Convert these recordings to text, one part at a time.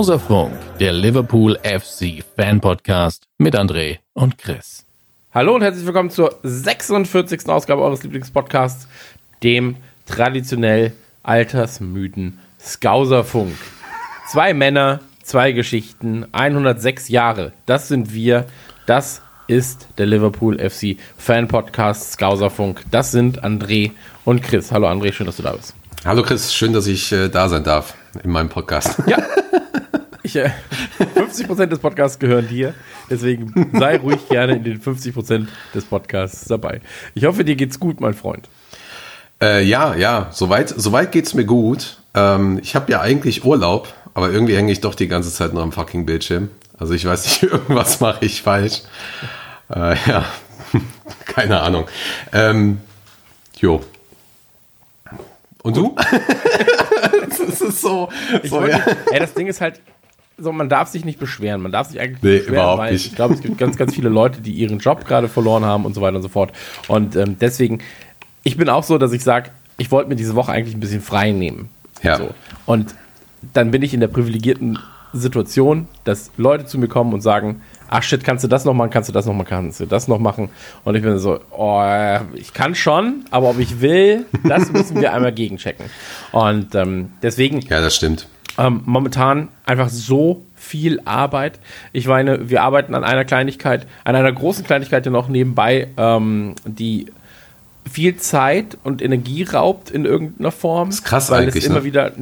Skauserfunk, der Liverpool FC Fan Podcast mit André und Chris. Hallo und herzlich willkommen zur 46. Ausgabe eures Lieblingspodcasts, dem traditionell altersmüden Skauserfunk. Zwei Männer, zwei Geschichten, 106 Jahre. Das sind wir. Das ist der Liverpool FC Fan Podcast Skauserfunk. Das sind André und Chris. Hallo André, schön, dass du da bist. Hallo Chris, schön, dass ich äh, da sein darf in meinem Podcast. Ja. Ich, äh, 50% des Podcasts gehören dir, deswegen sei ruhig gerne in den 50% des Podcasts dabei. Ich hoffe, dir geht's gut, mein Freund. Äh, ja, ja, soweit, soweit geht's mir gut. Ähm, ich habe ja eigentlich Urlaub, aber irgendwie hänge ich doch die ganze Zeit nur am fucking Bildschirm. Also ich weiß nicht, irgendwas mache ich falsch. Äh, ja, keine Ahnung. Ähm, jo. Und du? das ist so. So wollte, ja. ey, das Ding ist halt, so, man darf sich nicht beschweren. Man darf sich eigentlich Nee, nicht beschweren, überhaupt weil nicht. ich glaube, es gibt ganz, ganz viele Leute, die ihren Job gerade verloren haben und so weiter und so fort. Und ähm, deswegen, ich bin auch so, dass ich sage, ich wollte mir diese Woche eigentlich ein bisschen frei nehmen. Ja. So. Und dann bin ich in der privilegierten Situation, dass Leute zu mir kommen und sagen, ach shit, kannst du das noch machen, kannst du das noch machen, kannst du das noch machen? Und ich bin so, oh, ich kann schon, aber ob ich will, das müssen wir einmal gegenchecken. Und ähm, deswegen ja, das stimmt. ähm, momentan einfach so viel Arbeit. Ich meine, wir arbeiten an einer Kleinigkeit, an einer großen Kleinigkeit, die noch nebenbei, ähm, die viel Zeit und Energie raubt in irgendeiner Form. Das ist krass weil eigentlich, es immer ne? wieder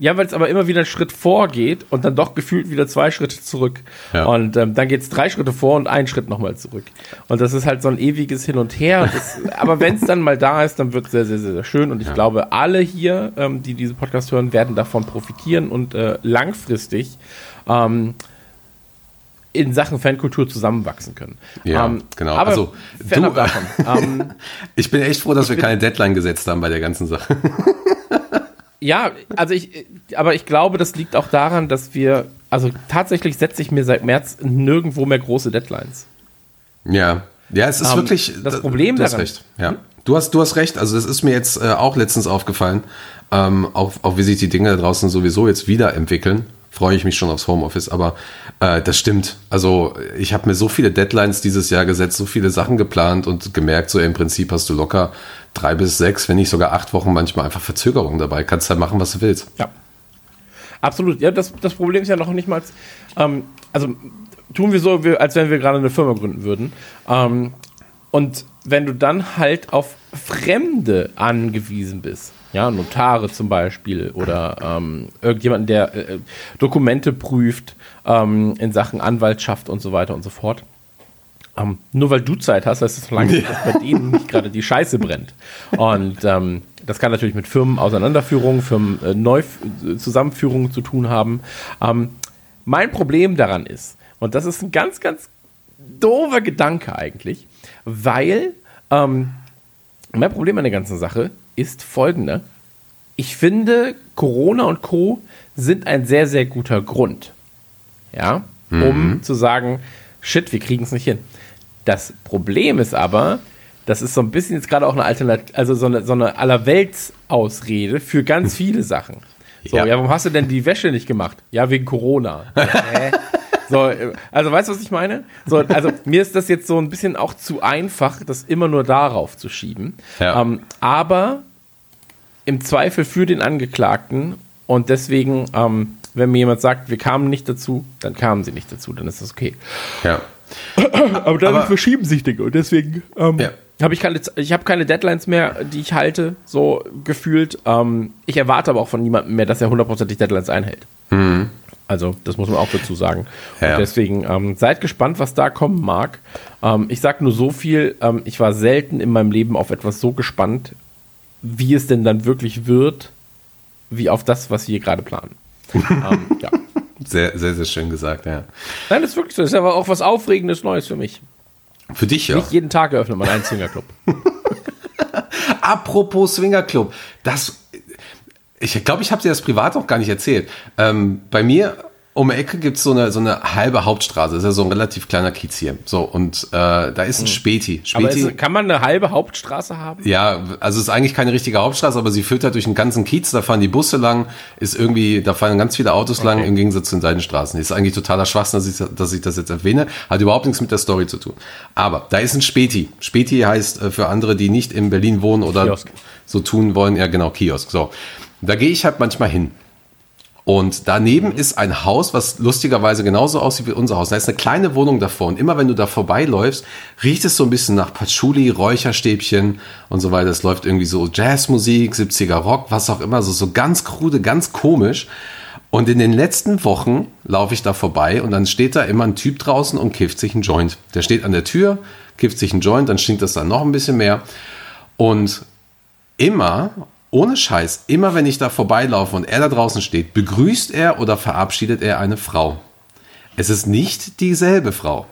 ja, weil es aber immer wieder einen Schritt vorgeht und dann doch gefühlt wieder zwei Schritte zurück. Ja. Und ähm, dann geht es drei Schritte vor und einen Schritt nochmal zurück. Und das ist halt so ein ewiges Hin und Her. Das, aber wenn es dann mal da ist, dann wird es sehr, sehr, sehr, sehr schön. Und ich glaube, alle hier, ähm, die diesen Podcast hören, werden davon profitieren und äh, langfristig ähm, in Sachen Fankultur zusammenwachsen können. Ja, ähm, genau. Aber Also, du- davon. ähm, Ich bin echt froh, dass wir keine Deadline gesetzt haben bei der ganzen Sache. Ja, also ich, aber ich glaube, das liegt auch daran, dass wir, also tatsächlich setze ich mir seit März nirgendwo mehr große Deadlines. Ja, ja, es ist Ähm, wirklich. das da- Problem du hast daran- recht. Ja, du hast, du hast recht. Also das ist mir jetzt äh, auch letztens aufgefallen, ähm, auch, auch wie sich die Dinge da draußen sowieso jetzt wieder entwickeln. Freue ich mich schon aufs Homeoffice, aber äh, das stimmt. Also ich habe mir so viele Deadlines dieses Jahr gesetzt, so viele Sachen geplant und gemerkt, so im Prinzip hast du locker drei bis sechs, wenn nicht sogar acht Wochen manchmal einfach Verzögerung dabei. Kannst halt machen, was du willst. Ja. Absolut. Ja, das, das Problem ist ja noch nicht mal, ähm, also tun wir so, als wenn wir gerade eine Firma gründen würden. Ähm, und wenn du dann halt auf Fremde angewiesen bist, ja, Notare zum Beispiel oder ähm, irgendjemanden, der äh, Dokumente prüft ähm, in Sachen Anwaltschaft und so weiter und so fort. Ähm, nur weil du Zeit hast, heißt das noch lange dass bei denen nicht gerade die Scheiße brennt. Und ähm, das kann natürlich mit Firmen-Auseinanderführungen, Firmen-Neu-Zusammenführungen zu tun haben. Ähm, mein Problem daran ist, und das ist ein ganz, ganz doofer Gedanke eigentlich, weil ähm, mein Problem an der ganzen Sache ist folgende. Ich finde, Corona und Co. sind ein sehr, sehr guter Grund. Ja, um zu sagen, shit, wir kriegen es nicht hin. Das Problem ist aber, das ist so ein bisschen jetzt gerade auch eine Alternative, also so eine, so eine Allerwelts-Ausrede für ganz viele Sachen. So, ja. Ja. warum hast du denn die Wäsche nicht gemacht? Ja, wegen Corona. Hä? So, also weißt du, was ich meine? So, also mir ist das jetzt so ein bisschen auch zu einfach, das immer nur darauf zu schieben. Ja. Ähm, aber im Zweifel für den Angeklagten und deswegen, ähm, wenn mir jemand sagt, wir kamen nicht dazu, dann kamen sie nicht dazu, dann ist das okay. Ja. Aber dann Aber- verschieben sich Dinge und deswegen ähm, Ja. habe ich keine, ich habe keine Deadlines mehr, die ich halte, so gefühlt. Ähm, ich erwarte aber auch von niemandem mehr, dass er hundertprozentig Deadlines einhält. Also das muss man auch dazu sagen. Ja. Und deswegen ähm, seid gespannt, was da kommen mag. Ähm, ich sag nur so viel: ähm, Ich war selten in meinem Leben auf etwas so gespannt, wie es denn dann wirklich wird, wie auf das, was wir hier gerade planen. ähm, ja. Sehr, sehr, sehr schön gesagt, ja. Nein, das ist wirklich so. Das ist aber auch was Aufregendes Neues für mich. Für dich ja. Nicht jeden Tag eröffnet man einen Swingerclub. Apropos Swingerclub, das, ich glaube, ich habe dir das privat auch gar nicht erzählt. Ähm, bei mir um die Ecke gibt's so eine, so eine halbe Hauptstraße. Das ist ja so ein relativ kleiner Kiez hier. So, und äh, da ist ein Späti. Hm. Aber Späti ist, kann man eine halbe Hauptstraße haben? ja, also es ist eigentlich keine richtige Hauptstraße, aber sie führt halt durch den ganzen Kiez, da fahren die Busse lang, ist irgendwie, da fahren ganz viele Autos lang im Gegensatz zu den Seitenstraßen. Ist eigentlich totaler Schwachsinn, dass ich, dass ich das jetzt erwähne, hat überhaupt nichts mit der Story zu tun. Aber da ist ein Späti. Späti heißt äh, für andere, die nicht in Berlin wohnen oder Kiosk. so tun wollen, ja genau, Kiosk. So. Da gehe ich halt manchmal hin. Und daneben ist ein Haus, was lustigerweise genauso aussieht wie unser Haus. Da ist eine kleine Wohnung davor. Und immer wenn du da vorbeiläufst, riecht es so ein bisschen nach Patchouli, Räucherstäbchen und so weiter. Es läuft irgendwie so Jazzmusik, 70er Rock, was auch immer. So, so ganz krude, ganz komisch. Und in den letzten Wochen laufe ich da vorbei und dann steht da immer ein Typ draußen und kifft sich einen Joint. Der steht an der Tür, kifft sich einen Joint, dann stinkt das dann noch ein bisschen mehr. Und immer, ohne Scheiß, immer wenn ich da vorbeilaufe und er da draußen steht, begrüßt er oder verabschiedet er eine Frau. Es ist nicht dieselbe Frau.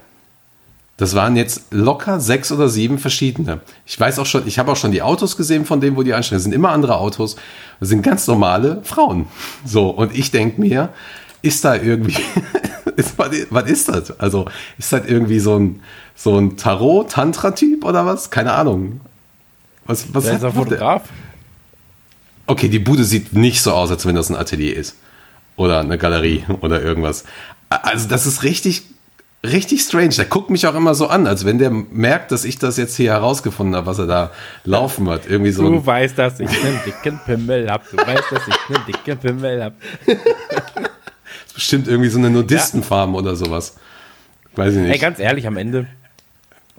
Das waren jetzt locker sechs oder sieben verschiedene. Ich weiß auch schon, ich habe auch schon die Autos gesehen von denen, wo die einsteigen. Das sind immer andere Autos. Das sind ganz normale Frauen. So, und ich denke mir, ist da irgendwie, ist, was, ist das? Also, ist das irgendwie so ein, so ein Tarot-Tantra-Typ oder was? Keine Ahnung. Was, was ist der hat- was- Fotograf? Okay, die Bude sieht nicht so aus, als wenn das ein Atelier ist. Oder eine Galerie oder irgendwas. Also, das ist richtig, richtig strange. Der guckt mich auch immer so an, als wenn der merkt, dass ich das jetzt hier herausgefunden habe, was er da laufen hat. Irgendwie so Du weißt, dass ich einen dicken Pimmel hab. Du weißt, dass ich einen dicken Pimmel hab. bestimmt irgendwie so eine Nudistenfarm oder sowas. Weiß ich nicht. Ey, ganz ehrlich, am Ende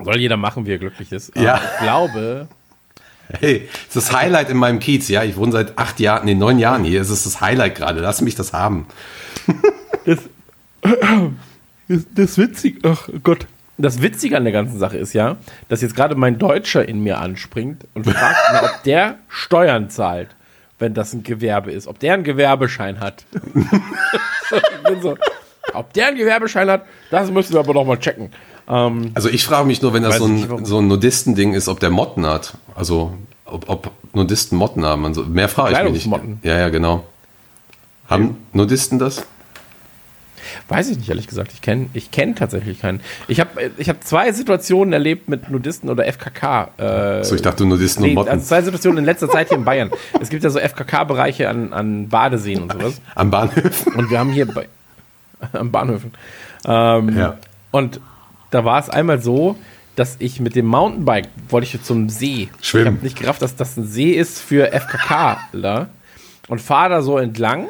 soll jeder machen, wie er glücklich ist. Aber Ja. Ich glaube, Hey, es ist das Highlight in meinem Kiez, ja. Ich wohne seit acht Jahren, nee, neun Jahren hier. Es ist das Highlight gerade. Lass mich das haben. das, das, das Witzige, ach Gott. Das Witzige an der ganzen Sache ist ja, dass jetzt gerade mein Deutscher in mir anspringt und fragt, na, ob der Steuern zahlt, wenn das ein Gewerbe ist. Ob der einen Gewerbeschein hat. ich bin so, ob der einen Gewerbeschein hat, das müssen wir aber noch mal checken. Ähm, Also ich frage mich nur, wenn das so ein, so ein Nudistending ist, ob der Motten hat. Also ob, ob Nudisten Motten haben. Also, mehr frage ich mich nicht. Ja, ja, genau. Haben Nudisten das? Weiß ich nicht, ehrlich gesagt. Ich kenne ich kenn tatsächlich keinen. Ich habe ich hab zwei Situationen erlebt mit Nudisten oder FKK. Äh, So, ich dachte Nudisten nee, und Motten. also zwei Situationen in letzter Zeit hier in Bayern. Es gibt ja so FKK-Bereiche an, an Badeseen und sowas. Am Bahnhof? Und wir haben hier bei, am Bahnhöfen. Ähm, Ja. Und da war es einmal so, dass ich mit dem Mountainbike wollte ich zum See. Schwimmen. Ich habe nicht gerafft, dass das ein See ist für FKKler und fahre da so entlang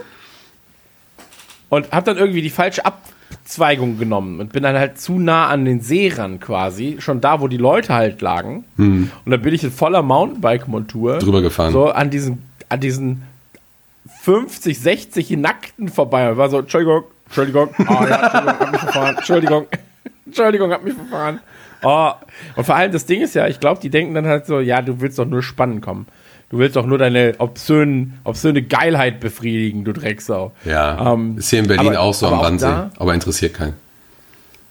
und habe dann irgendwie die falsche Abzweigung genommen und bin dann halt zu nah an den See ran quasi, schon da, wo die Leute halt lagen. Und dann bin ich in voller Mountainbike-Montur Drüber gefahren. so an diesen, an diesen 50, 60 Nackten vorbei und war so, Entschuldigung, Entschuldigung, oh, ja, Entschuldigung, hab mich verfahren, Entschuldigung, Entschuldigung, hab mich verfahren. Oh. Und vor allem das Ding ist ja, ich glaube, die denken dann halt so, ja, du willst doch nur spannend kommen. Du willst doch nur deine obszönen, obszöne Geilheit befriedigen, du Drecksau. Ja. Ähm, ist hier in Berlin aber- auch so am da- aber interessiert keinen.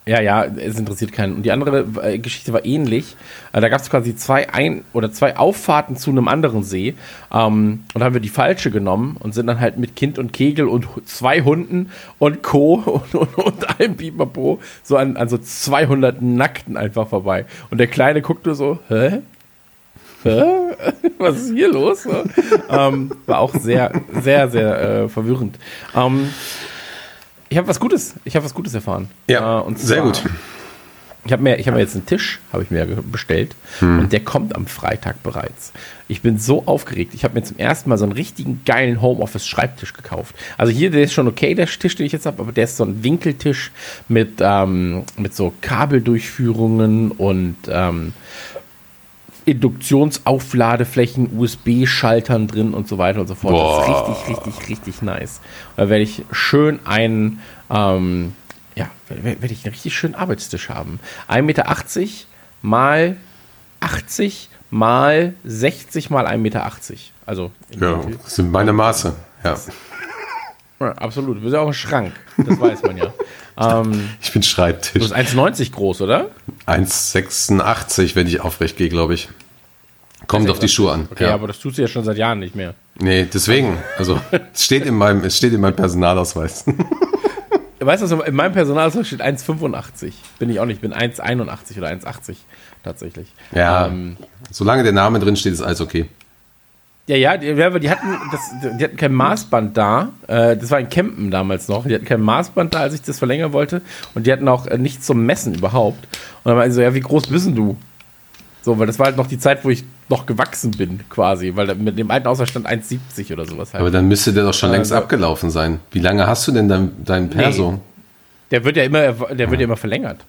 Ja, ja, es interessiert keinen. Und die andere äh, Geschichte war ähnlich. Äh, da gab es quasi zwei Ein- oder zwei Auffahrten zu einem anderen See. Ähm, und haben wir die falsche genommen und sind dann halt mit Kind und Kegel und zwei Hunden und Co. und, und, und allem Pipapo so an, an so 200 Nackten einfach vorbei. Und der Kleine guckt nur so, hä? Was ist hier los? Ähm, war auch sehr, sehr, sehr äh, verwirrend. Ähm, ich habe was Gutes, ich habe was Gutes erfahren. Ja, Äh, und sehr zwar- gut. Ich habe mir, ich habe mir jetzt einen Tisch, habe ich mir bestellt Hm. und der kommt am Freitag bereits. Ich bin so aufgeregt. Ich habe mir zum ersten Mal so einen richtigen geilen Homeoffice-Schreibtisch gekauft. Also hier, der ist schon okay, der Tisch, den ich jetzt habe, aber der ist so ein Winkeltisch mit, ähm, mit so Kabeldurchführungen und ähm, Induktionsaufladeflächen, USB-Schaltern drin und so weiter und so fort. Das ist Boah. richtig, richtig, richtig nice. Da werde ich schön einen, ähm, ja, werde ich einen richtig schönen Arbeitstisch haben. 1,80 Meter mal 80 mal 60 mal 1,80 Meter. Also, Ja, das sind meine Maße. Ja. Ja, absolut. Du bist ja auch ein Schrank. Das weiß man ja. ähm, Ich bin du Schreibtisch. bist 1,90 groß, oder? 1,86, wenn ich aufrecht gehe, glaube ich. Kommt auf die Schuhe an. Okay, ja. aber das tust du ja schon seit Jahren nicht mehr. Nee, deswegen. Also, es steht in meinem, es steht in meinem Personalausweis. Weißt du, in meinem Personalausweis steht 1,85. Bin ich auch nicht. Ich bin 1,81 oder 1,80 tatsächlich. Ja. Ähm, Solange der Name drin steht, ist alles okay. Ja, ja, die, die hatten, das, die hatten kein Maßband da. Äh, das war in Campen damals noch. Die hatten kein Maßband da, als ich das verlängern wollte. Und die hatten auch äh, nichts zum Messen überhaupt. Und dann war ich so, ja, wie groß bist du? So, weil das war halt noch die Zeit, wo ich noch gewachsen bin, quasi. Weil mit dem alten Ausweis stand 1,70 oder sowas halt. Aber dann müsste der doch schon längst Also- abgelaufen sein. Wie lange hast du denn dein, dein Perso? Der wird ja immer, der wird ja immer verlängert.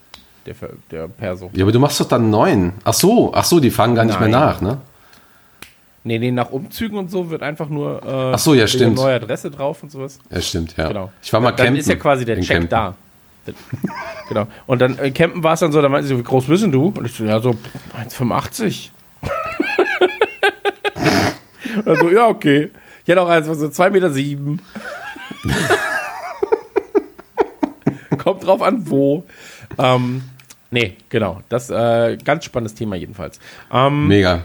Der, der Perso. Ja, aber du machst doch dann einen neuen. Ach so, ach so, die fragen gar nicht Nein. mehr nach, ne? Nee, nee, nach Umzügen und so wird einfach nur äh, Ach so, ja, stimmt. neue Adresse drauf und sowas. Ja, stimmt, ja. Genau. Ich war mal Dann campen. ist ja quasi der in Check Kempten. da. Genau. Und dann äh, campen war es dann so, da meinte sie so, wie groß bist denn du? Und ich so, ja, so 1,85. Und dann so, ja, okay. Ich hätte auch eins, so 2,7 Meter. Sieben. Kommt drauf an, wo. Ähm, nee, genau. Das äh, ganz spannendes Thema jedenfalls. Ähm, Mega.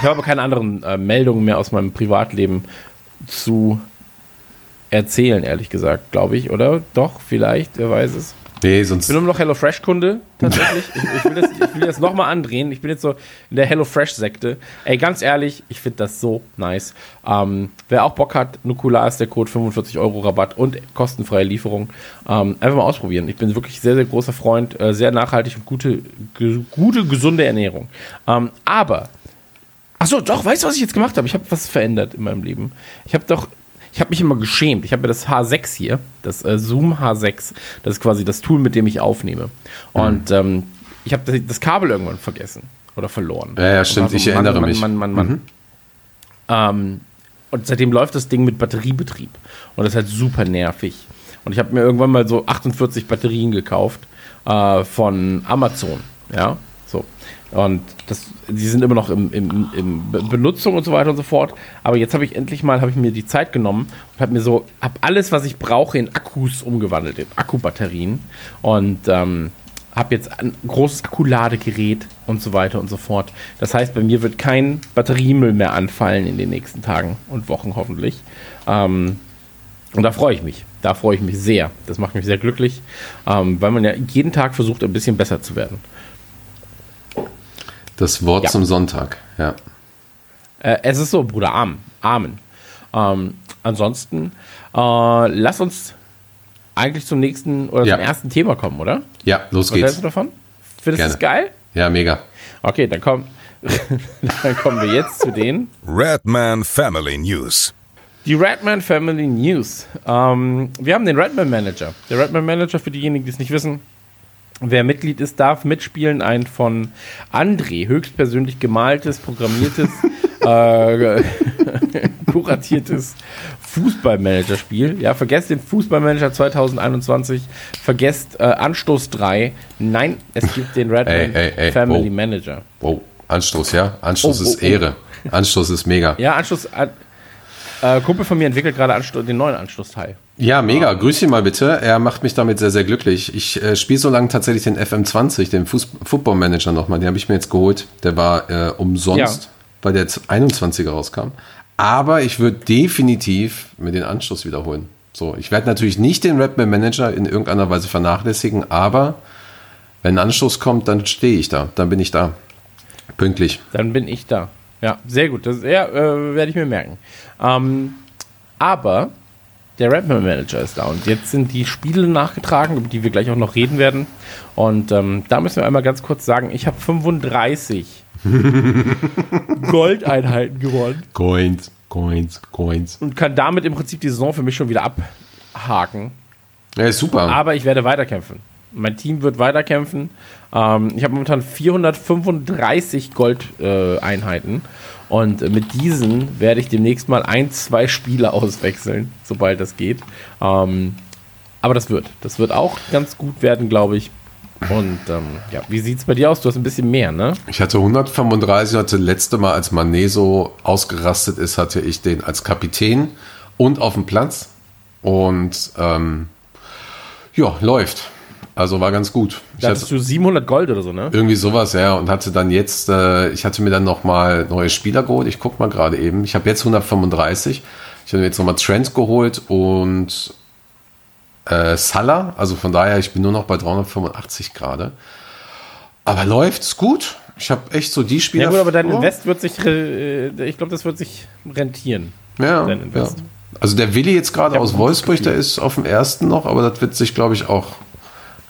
Ich habe keine anderen äh, Meldungen mehr aus meinem Privatleben zu erzählen, ehrlich gesagt, glaube ich, oder? Doch, vielleicht, wer weiß es. Nee, Ich sonst. bin nur noch HelloFresh-Kunde, tatsächlich. ich, ich will das, ich will das nochmal andrehen. Ich bin jetzt so in der HelloFresh-Sekte. Ey, ganz ehrlich, ich finde das so nice. Ähm, wer auch Bock hat, Nukular ist der Code 45 Euro Rabatt und kostenfreie Lieferung. Ähm, einfach mal ausprobieren. Ich bin wirklich sehr, sehr großer Freund, äh, sehr nachhaltig und gute, ge gute, gesunde Ernährung. Ähm, aber Achso, doch, weißt du, was ich jetzt gemacht habe? Ich habe was verändert in meinem Leben. Ich habe doch, ich habe mich immer geschämt. Ich habe mir das H6 hier, das äh, Zoom H6, das ist quasi das Tool, mit dem ich aufnehme. Und ähm, ich habe das, das Kabel irgendwann vergessen oder verloren. Ja, ja, stimmt, war ich erinnere Mann, mich. Mann, Mann, Mann, Mann. Ähm, und seitdem läuft das Ding mit Batteriebetrieb. Und das ist halt super nervig. Und ich habe mir irgendwann mal so 48 Batterien gekauft äh, von Amazon. Ja, so. Und das, die sind immer noch im, im, im Be- Benutzung und so weiter und so fort. Aber jetzt habe ich endlich mal, habe ich mir die Zeit genommen und habe mir so, habe alles, was ich brauche, in Akkus umgewandelt, in Akkubatterien. Und ähm, habe jetzt ein großes Akkuladegerät und so weiter und so fort. Das heißt, bei mir wird kein Batteriemüll mehr anfallen in den nächsten Tagen und Wochen hoffentlich. Ähm, und da freue ich mich. Da freue ich mich sehr. Das macht mich sehr glücklich, ähm, weil man ja jeden Tag versucht, ein bisschen besser zu werden. Das Wort Ja. zum Sonntag, ja. Äh, es ist so, Bruder, Amen. Amen. Ähm, ansonsten, äh, lass uns eigentlich zum nächsten oder Ja. zum ersten Thema kommen, oder? Ja, los Was hältst geht's. du davon? Findest du das geil? Ja, mega. Okay, dann, komm, dann kommen wir jetzt zu den Redman Family News. Die Redman Family News. Ähm, wir haben den Redman Manager. Der Redman Manager, für diejenigen, die es nicht wissen, wer Mitglied ist, darf mitspielen. Ein von André höchstpersönlich gemaltes, programmiertes, äh, kuratiertes Fußballmanager-Spiel. Ja, vergesst den Fußballmanager 2021. Vergesst äh, Anstoß 3. Nein, es gibt den Redman Ey, ey, ey, Family oh. Manager. Wow, Anstoß, ja? Anstoß Oh, ist oh, oh. Ehre. Anstoß ist mega. Ja, Anstoß. Äh, äh, Kumpel von mir entwickelt gerade den neuen Anstoßteil. Ja, mega. Grüß ihn mal bitte. Er macht mich damit sehr, sehr glücklich. Ich äh, spiele so lange tatsächlich den FM20, den Fuß Football Manager nochmal. Den habe ich mir jetzt geholt. Der war äh, umsonst, Ja. weil der jetzt 21er rauskam. Aber ich würde definitiv mir den Anschluss wiederholen. So, ich werde natürlich nicht den Redman Manager in irgendeiner Weise vernachlässigen, aber wenn ein Anstoß kommt, dann stehe ich da. Dann bin ich da. Pünktlich. Dann bin ich da. Ja, sehr gut. Das ja, äh, werde ich mir merken. Ähm, aber der Redman Manager ist da und jetzt sind die Spiele nachgetragen, über die wir gleich auch noch reden werden. Und ähm, da müssen wir einmal ganz kurz sagen, ich habe 35 Goldeinheiten gewonnen Coins, Coins, Coins. und kann damit im Prinzip die Saison für mich schon wieder abhaken. Ja, super. Aber ich werde weiterkämpfen. Mein Team wird weiterkämpfen. Ähm, ich habe momentan 435 Gold-Einheiten. und äh, mit diesen werde ich demnächst mal ein, zwei Spiele auswechseln, sobald das geht. Ähm, aber das wird. Das wird auch ganz gut werden, glaube ich. Und ähm, ja, wie sieht es bei dir aus? Du hast ein bisschen mehr, ne? Ich hatte 135, hatte letzte Mal, als so ausgerastet ist, hatte ich den als Kapitän und auf dem Platz. Und ähm, ja, läuft. Also war ganz gut. Ich Da hattest du 700 Gold oder so, ne? irgendwie sowas, ja. Und hatte dann jetzt, äh, ich hatte mir dann nochmal neue Spieler geholt. Ich guck mal gerade eben. Ich habe jetzt 135. Ich habe mir jetzt nochmal Trent geholt und äh, Salah. Also von daher, ich bin nur noch bei 385 gerade. Aber läuft's gut. Ich habe echt so die Spieler. Ja gut, aber dein Oh. Invest wird sich, äh, ich glaube, das wird sich rentieren. Ja, dein ja. Also der Willi jetzt gerade aus Wolfsburg, der ist auf dem ersten noch, aber das wird sich, glaube ich, auch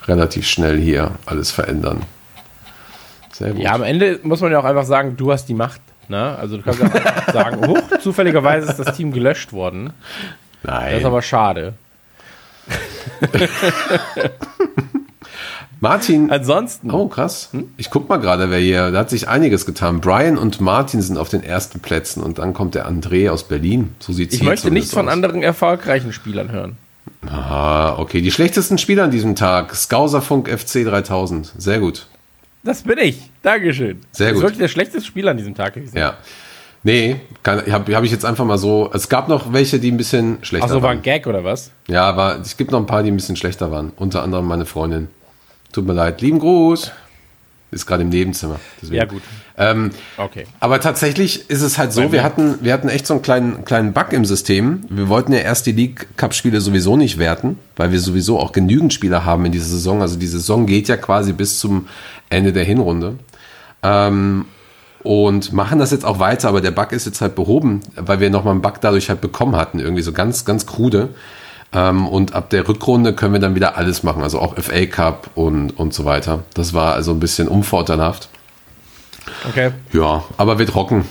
relativ schnell hier alles verändern. Sehr gut. Ja, am Ende muss man ja auch einfach sagen, du hast die Macht. Ne? Also du kannst ja auch sagen, huch, zufälligerweise ist das Team gelöscht worden. Das Nein. ist aber schade. Martin. Ansonsten, Oh, krass. Hm? Ich guck mal gerade, wer hier, da hat sich einiges getan. Brian und Martin sind auf den ersten Plätzen und dann kommt der André aus Berlin. So sieht's ich möchte nichts von aus. anderen erfolgreichen Spielern hören. Ah, okay. Die schlechtesten Spieler an diesem Tag. Skauserfunk FC 3000. Sehr gut. Das bin ich. Dankeschön. Sehr Das gut. ist wirklich der schlechteste Spieler an diesem Tag gewesen. Ja. Nee, habe hab ich jetzt einfach mal so. Es gab noch welche, die ein bisschen schlechter Achso, war waren. ein Gag oder was? Ja, aber es gibt noch ein paar, die ein bisschen schlechter waren. Unter anderem meine Freundin. Tut mir leid. Lieben Gruß. Ist gerade im Nebenzimmer. Deswegen. Ja, gut. Ähm, Okay. aber tatsächlich ist es halt so, wir hatten, wir hatten echt so einen kleinen, kleinen Bug im System. Wir wollten ja erst die League Cup Spiele sowieso nicht werten, weil wir sowieso auch genügend Spieler haben in dieser Saison. Also die Saison geht ja quasi bis zum Ende der Hinrunde. Ähm, und machen das jetzt auch weiter, aber der Bug ist jetzt halt behoben, weil wir nochmal einen Bug dadurch halt bekommen hatten, irgendwie so ganz, ganz krude. Ähm, und ab der Rückrunde können wir dann wieder alles machen, also auch FA Cup und, und so weiter. Das war also ein bisschen unvorteilhaft. Okay. Ja, aber wird rocken.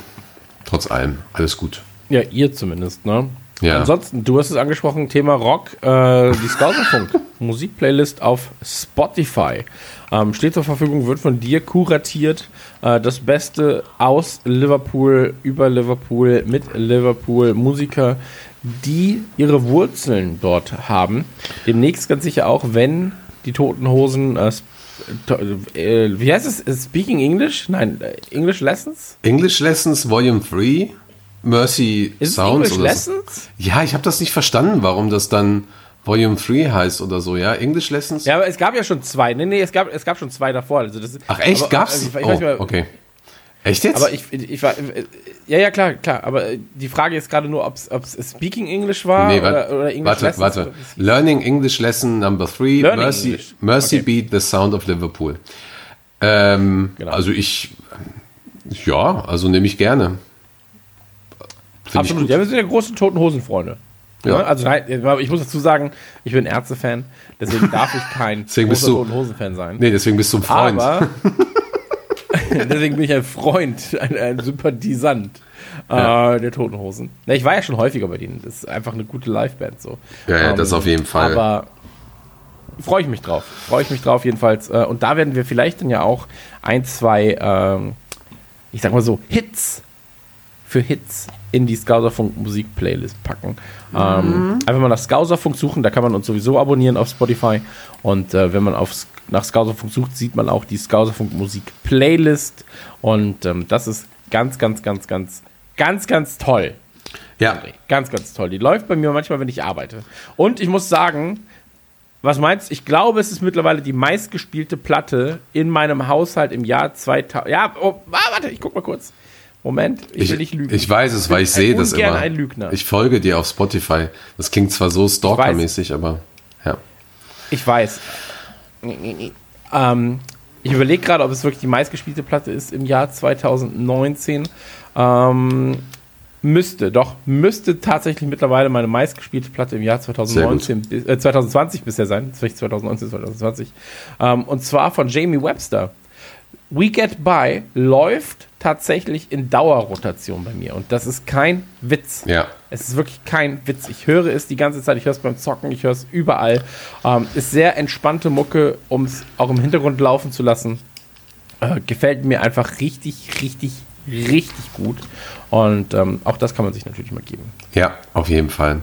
Trotz allem. Alles gut. Ja, ihr zumindest, ne? Ja. Ansonsten, du hast es angesprochen, Thema Rock, äh, die Skauserfunk, Musikplaylist auf Spotify. Ähm, steht zur Verfügung, wird von dir kuratiert. Äh, das Beste aus Liverpool, über Liverpool, mit Liverpool, Musiker, die ihre Wurzeln dort haben. Demnächst ganz sicher auch, wenn die Toten Hosen, äh, äh, wie heißt es? Speaking English? Nein, äh, English Lessons? English Lessons Volume 3, Mercy Ist Sounds English oder so. Lessons? Ja, ich habe das nicht verstanden, warum das dann Volume 3 heißt oder so, ja? English Lessons? Ja, aber es gab ja schon zwei. Nee, nee, es gab, es gab schon zwei davor. Also das, Ach echt, aber, gab's? also Ich, ich oh, mehr, okay. Echt jetzt? Aber ich, ich war. äh, Ja, ja, klar, klar. Aber äh, die Frage ist gerade nur, ob es Speaking English war nee, oder, oder English warte, Lessons warte. Learning English Lesson Number 3, Learning Mercy, English. Mercy Okay. Beat, The Sound of Liverpool. Ähm, Genau. Also ich, ja, also nehme ich gerne. Find Absolut. Ja, wir sind ja große Toten Hosen-Freunde. Ja. Ja. Also nein, ich muss dazu sagen, ich bin Ärzte-Fan, deswegen darf ich kein Deswegen großer Toten Hosen-Fan sein. Nee, deswegen bist du ein Freund. Aber deswegen bin ich ein Freund, ein, ein Sympathisant Ja. äh, der Toten Hosen. Na, ich war ja schon häufiger bei denen. Das ist einfach eine gute Liveband so. Ähm, Ja, ja, das auf jeden Fall. Aber freue ich mich drauf. Freue ich mich drauf jedenfalls. Äh, Und da werden wir vielleicht dann ja auch ein, zwei, ähm, ich sag mal so, Hits für Hits in die Skauserfunk Musik Playlist packen. Ähm, einfach mal nach Skauserfunk suchen, da kann man uns sowieso abonnieren auf Spotify. Und äh, wenn man auf, nach Skauserfunk sucht, sieht man auch die Skauserfunk Musik Playlist. Und ähm, das ist ganz, ganz, ganz, ganz, ganz, ganz toll. ja, Ganz, ganz toll. Die läuft bei mir manchmal, wenn ich arbeite. Und ich muss sagen, was meinst du? Ich glaube, es ist mittlerweile die meistgespielte Platte in meinem Haushalt im Jahr 2000. Ja, oh, ah, warte, ich guck mal kurz. Moment, ich, ich, will nicht lügen. ich weiß es, weil ich bin sehe das immer. ein Lügner. Ich folge dir auf Spotify. Das klingt zwar so stalkermäßig, aber ja. Ich weiß. Ähm, ich überlege gerade, ob es wirklich die meistgespielte Platte ist im Jahr 2019. Ähm, müsste, doch, müsste tatsächlich mittlerweile meine meistgespielte Platte im Jahr 2019, bis- äh, 2020 bisher sein. Vielleicht 2019, 2020. Ähm, und zwar von Jamie Webster. We Get By läuft tatsächlich in Dauerrotation bei mir. Und das ist kein Witz. Ja. Es ist wirklich kein Witz. Ich höre es die ganze Zeit, ich höre es beim Zocken, ich höre es überall. Ähm, ist sehr entspannte Mucke, um es auch im Hintergrund laufen zu lassen. Äh, gefällt mir einfach richtig, richtig, richtig gut. Und ähm, auch das kann man sich natürlich mal geben. Ja, auf jeden Fall.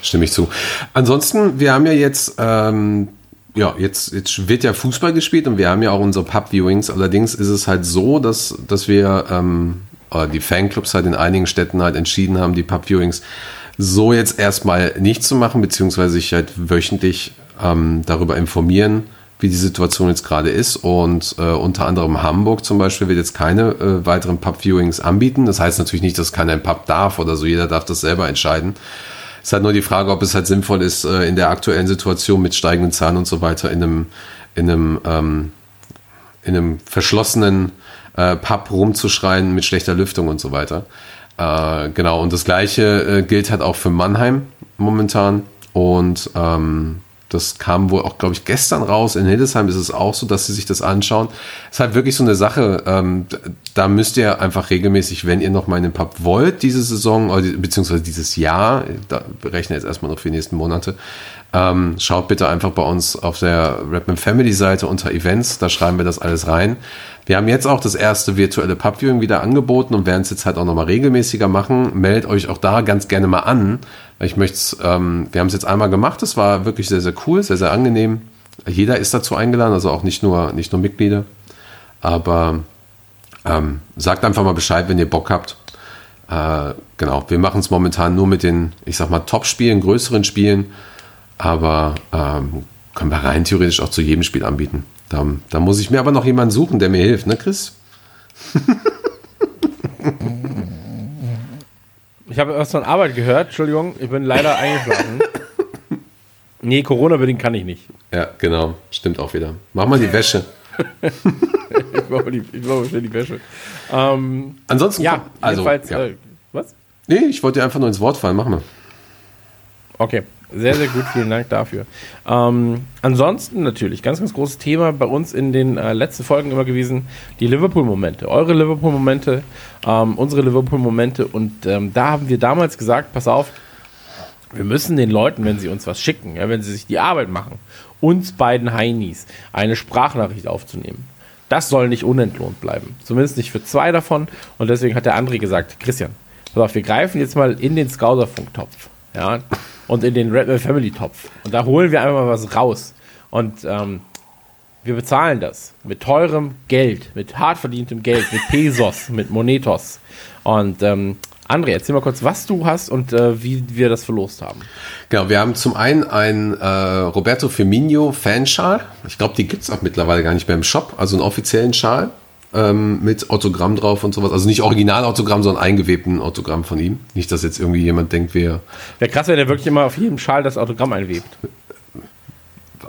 Stimme ich zu. Ansonsten, wir haben ja jetzt, ähm, ja, jetzt, jetzt wird ja Fußball gespielt und wir haben ja auch unsere Pub-Viewings. Allerdings ist es halt so, dass, dass wir, ähm, oder die Fanclubs halt in einigen Städten halt entschieden haben, die Pub-Viewings so jetzt erstmal nicht zu machen, beziehungsweise sich halt wöchentlich ähm, darüber informieren, wie die Situation jetzt gerade ist. Und äh, unter anderem Hamburg zum Beispiel wird jetzt keine äh, weiteren Pub-Viewings anbieten. Das heißt natürlich nicht, dass keiner ein Pub darf oder so. Jeder darf das selber entscheiden. Es ist halt nur die Frage, ob es halt sinnvoll ist, äh, in der aktuellen Situation mit steigenden Zahlen und so weiter in einem, in einem, ähm, in einem verschlossenen äh, Pub rumzuschreien mit schlechter Lüftung und so weiter. Äh, genau, und das gleiche äh, gilt halt auch für Mannheim momentan. Und ähm, das kam wohl auch, glaube ich, gestern raus. In Hildesheim ist es auch so, dass sie sich das anschauen. Ist halt wirklich so eine Sache, ähm, da müsst ihr einfach regelmäßig, wenn ihr noch mal in den Pub wollt, diese Saison, die- beziehungsweise dieses Jahr, da rechne jetzt erstmal noch für die nächsten Monate, ähm, schaut bitte einfach bei uns auf der Rapman Family Seite unter Events, da schreiben wir das alles rein. Wir haben jetzt auch das erste virtuelle Pub-Viewing wieder angeboten und werden es jetzt halt auch nochmal regelmäßiger machen. Meldet euch auch da ganz gerne mal an. Ich möchte ähm, wir haben es jetzt einmal gemacht, das war wirklich sehr, sehr cool, sehr, sehr angenehm. Jeder ist dazu eingeladen, also auch nicht nur, nicht nur Mitglieder. Aber ähm, sagt einfach mal Bescheid, wenn ihr Bock habt. Äh, genau, wir machen es momentan nur mit den, ich sag mal, Top-Spielen, größeren Spielen. Aber ähm, können wir rein theoretisch auch zu jedem Spiel anbieten. Da, da muss ich mir aber noch jemanden suchen, der mir hilft, ne, Chris? Ich habe was von Arbeit gehört. Entschuldigung, ich bin leider eingeschlafen. Nee, Corona-bedingt kann ich nicht. Ja, genau. Stimmt auch wieder. Mach mal die Wäsche. Ich mache die, ich mache schnell die Wäsche. Ähm, Ansonsten, ja, also, jedenfalls. ja. Äh, was? nee, ich wollte dir einfach nur ins Wort fallen. Mach mal. Okay, sehr, sehr gut. Vielen Dank dafür. Ähm, ansonsten natürlich, ganz, ganz großes Thema bei uns in den äh, letzten Folgen immer gewesen, die Liverpool-Momente. Eure Liverpool-Momente, ähm, unsere Liverpool-Momente. Und ähm, da haben wir damals gesagt, pass auf, wir müssen den Leuten, wenn sie uns was schicken, ja, wenn sie sich die Arbeit machen, uns beiden Heinis eine Sprachnachricht aufzunehmen. Das soll nicht unentlohnt bleiben. Zumindest nicht für zwei davon. Und deswegen hat der André gesagt, Christian, pass auf, wir greifen jetzt mal in den Scouserfunk-Topf. Ja, und in den Redman Family Topf. Und da holen wir einfach mal was raus. Und ähm, wir bezahlen das mit teurem Geld, mit hart verdientem Geld, mit Pesos, mit Monetos. Und ähm, André, erzähl mal kurz, was du hast und äh, wie wir das verlost haben. Genau, wir haben zum einen einen äh, Roberto Firmino Fanschal. Ich glaube, die gibt's auch mittlerweile gar nicht mehr im Shop. Also einen offiziellen Schal ähm, mit Autogramm drauf und sowas. Also nicht Originalautogramm, sondern eingewebten Autogramm von ihm. Nicht, dass jetzt irgendwie jemand denkt, wir, Wäre krass, wenn der wirklich immer auf jedem Schal das Autogramm einwebt.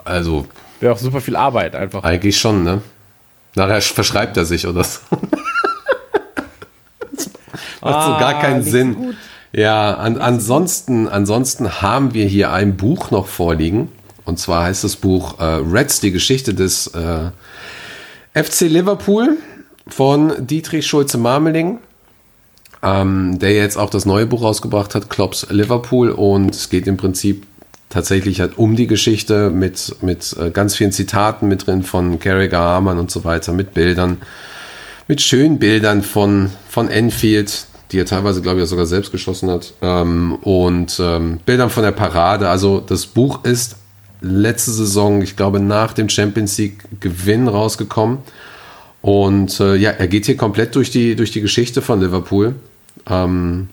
also Wäre auch super viel Arbeit einfach. eigentlich schon, ne? Nachher verschreibt er sich oder so. das macht so gar Ah, keinen so Sinn. Ja, an, ansonsten, ansonsten haben wir hier ein Buch noch vorliegen. Und zwar heißt das Buch äh, Reds, die Geschichte des äh, FC Liverpool von Dietrich Schulze-Marmeling, ähm, der jetzt auch das neue Buch rausgebracht hat, Klopps Liverpool. Und es geht im Prinzip tatsächlich halt um die Geschichte mit, mit äh, ganz vielen Zitaten mit drin von Carragher, Hamann und so weiter, mit Bildern, mit schönen Bildern von, von Enfield, die er teilweise, glaube ich, auch sogar selbst geschossen hat, ähm, und ähm, Bildern von der Parade. Also das Buch ist letzte Saison, ich glaube, nach dem Champions League Gewinn rausgekommen. Und äh, ja, er geht hier komplett durch die, durch die Geschichte von Liverpool. Ähm,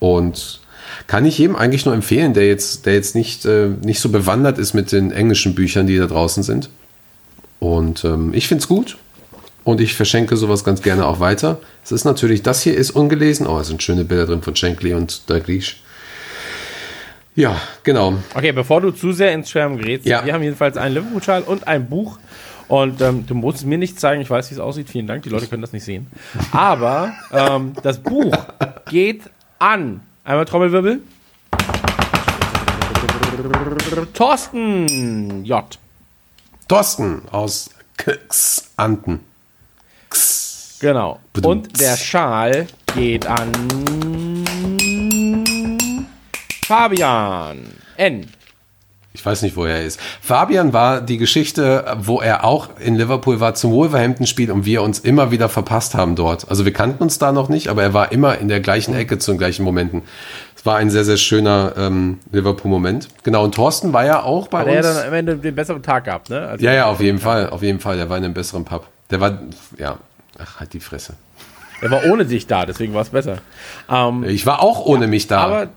und kann ich jedem eigentlich nur empfehlen, der jetzt, der jetzt nicht, äh, nicht so bewandert ist mit den englischen Büchern, die da draußen sind. Und ähm, ich finde es gut. Und ich verschenke sowas ganz gerne auch weiter. Es ist natürlich, das hier ist ungelesen. Oh, es sind schöne Bilder drin von Shankly und Dalglish. Ja, genau. Okay, bevor du zu sehr ins Schwärmen gerätst, Ja. wir haben jedenfalls einen Liverpool-Schal und ein Buch. Und ähm, du musst es mir nicht zeigen, ich weiß, wie es aussieht. Vielen Dank, die Leute können das nicht sehen. Aber ähm, das Buch geht an. Einmal Trommelwirbel. Thorsten J. Thorsten aus Anten. Genau. Und der Schal geht an Fabian N. Ich weiß nicht, wo er ist. Fabian war die Geschichte, wo er auch in Liverpool war zum Wolverhampton-Spiel und wir uns immer wieder verpasst haben dort. Also wir kannten uns da noch nicht, aber er war immer in der gleichen Ecke zu den gleichen Momenten. Es war ein sehr, sehr schöner ähm, Liverpool-Moment. Genau, und Thorsten war ja auch bei Hat er uns. dann am Ende den besseren Tag gehabt, ne? Also- Ja, ja, auf jeden Fall, auf jeden Fall. Der war in einem besseren Pub. Der war, ja, ach, halt die Fresse. Er war ohne dich da, deswegen war es besser. Ähm, Ich war auch ohne mich da. aber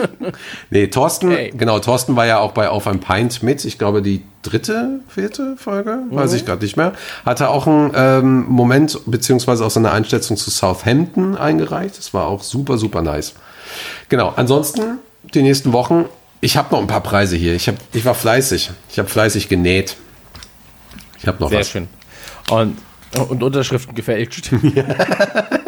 Nee, Thorsten, Ey. genau, Thorsten war ja auch bei Auf ein Pint mit. Ich glaube, die dritte, vierte Folge, weiß ich gerade nicht mehr. Hatte auch einen ähm, Moment, beziehungsweise auch seine Einschätzung zu Southampton eingereicht. Das war auch super, super nice. Genau, ansonsten, die nächsten Wochen, ich habe noch ein paar Preise hier. Ich, hab, ich war fleißig. Ich habe fleißig genäht. Ich habe noch Sehr was. schön. Und, und Unterschriften gefälscht. ja.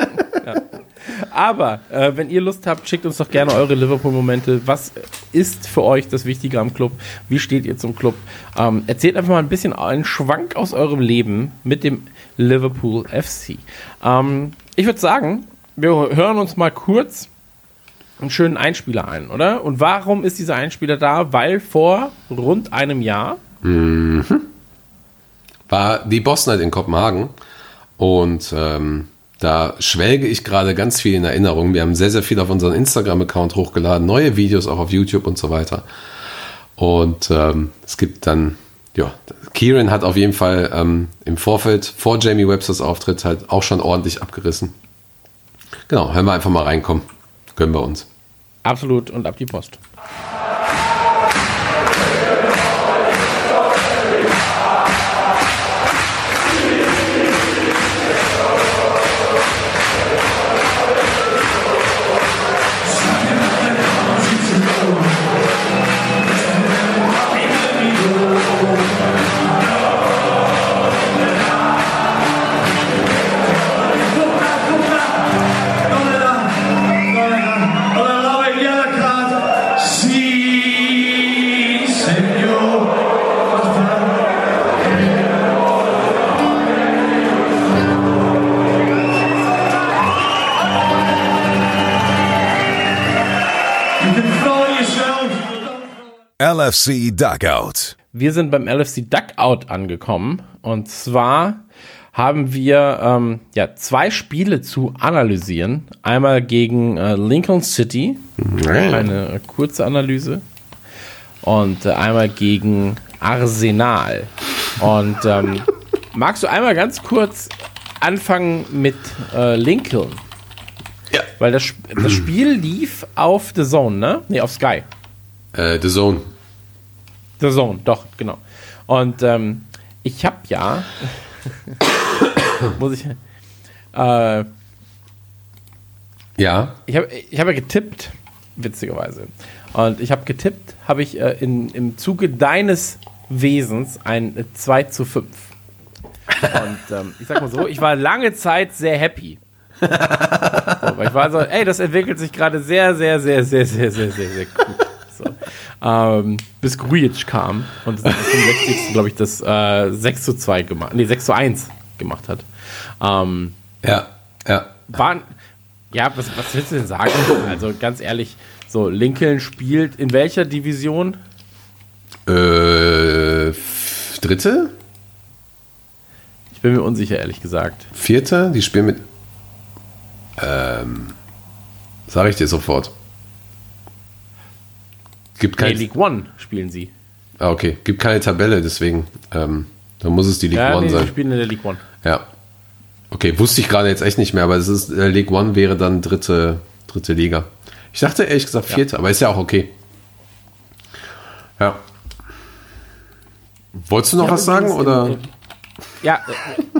Aber äh, wenn ihr Lust habt, schickt uns doch gerne eure Liverpool-Momente. Was ist für euch das Wichtige am Club? Wie steht ihr zum Club? Ähm, erzählt einfach mal ein bisschen einen Schwank aus eurem Leben mit dem Liverpool FC. Ähm, ich würde sagen, wir hören uns mal kurz einen schönen Einspieler ein, oder? Und warum ist dieser Einspieler da? Weil vor rund einem Jahr war die Boss Night in Kopenhagen und ähm, da schwelge ich gerade ganz viel in Erinnerung. Wir haben sehr, sehr viel auf unseren Instagram-Account hochgeladen, neue Videos auch auf YouTube und so weiter. Und ähm, es gibt dann, ja, Kieran hat auf jeden Fall ähm, im Vorfeld vor Jamie Websters Auftritt halt auch schon ordentlich abgerissen. Genau, hören wir einfach mal reinkommen. Gönnen wir uns. absolut und ab die Post. LFC Dugout. Wir sind beim LFC Duckout angekommen und zwar haben wir ähm, ja, zwei Spiele zu analysieren. Einmal gegen äh, Lincoln City, eine kurze Analyse, und äh, einmal gegen Arsenal. Und ähm, magst du einmal ganz kurz anfangen mit äh, Lincoln? Ja. Weil das, das Spiel lief auf The Zone, ne? Nee, auf Sky. Äh, The Zone. The Zone, doch, genau. Und ähm, ich habe ja, muss ich, äh, Ja. ich habe ich hab ja getippt, witzigerweise. Und ich habe getippt, habe ich äh, in, im Zuge deines Wesens ein äh, 2 zu 5. Und ähm, ich sag mal so, ich war lange Zeit sehr happy. So, weil ich war so, ey, das entwickelt sich gerade sehr, sehr, sehr, sehr, sehr, sehr, sehr, sehr gut. So. Ähm, bis Grujic kam und am 65. glaube ich, das äh, 6 zu 2 gemacht, nee, 6 zu 1 gemacht hat. Ähm, Ja. Ja. waren, ja, was, was willst du denn sagen? Also ganz ehrlich, so Lincoln spielt in welcher Division? Äh, dritte? Ich bin mir unsicher, ehrlich gesagt. Vierte? Die spielen mit. Ähm. Sag ich dir sofort. Gibt Nee, kein, League One spielen sie. ah, okay. Gibt keine Tabelle, deswegen. Ähm, dann muss es die League Ja, One nee, sie sein. spielen in der League One. Ja. Okay, wusste ich gerade jetzt echt nicht mehr, aber es ist äh, League One wäre dann dritte, dritte Liga. Ich dachte ehrlich gesagt vierte, aber ist ja auch okay. Ja. Wolltest du noch hab was sagen oder? in- in- Ja,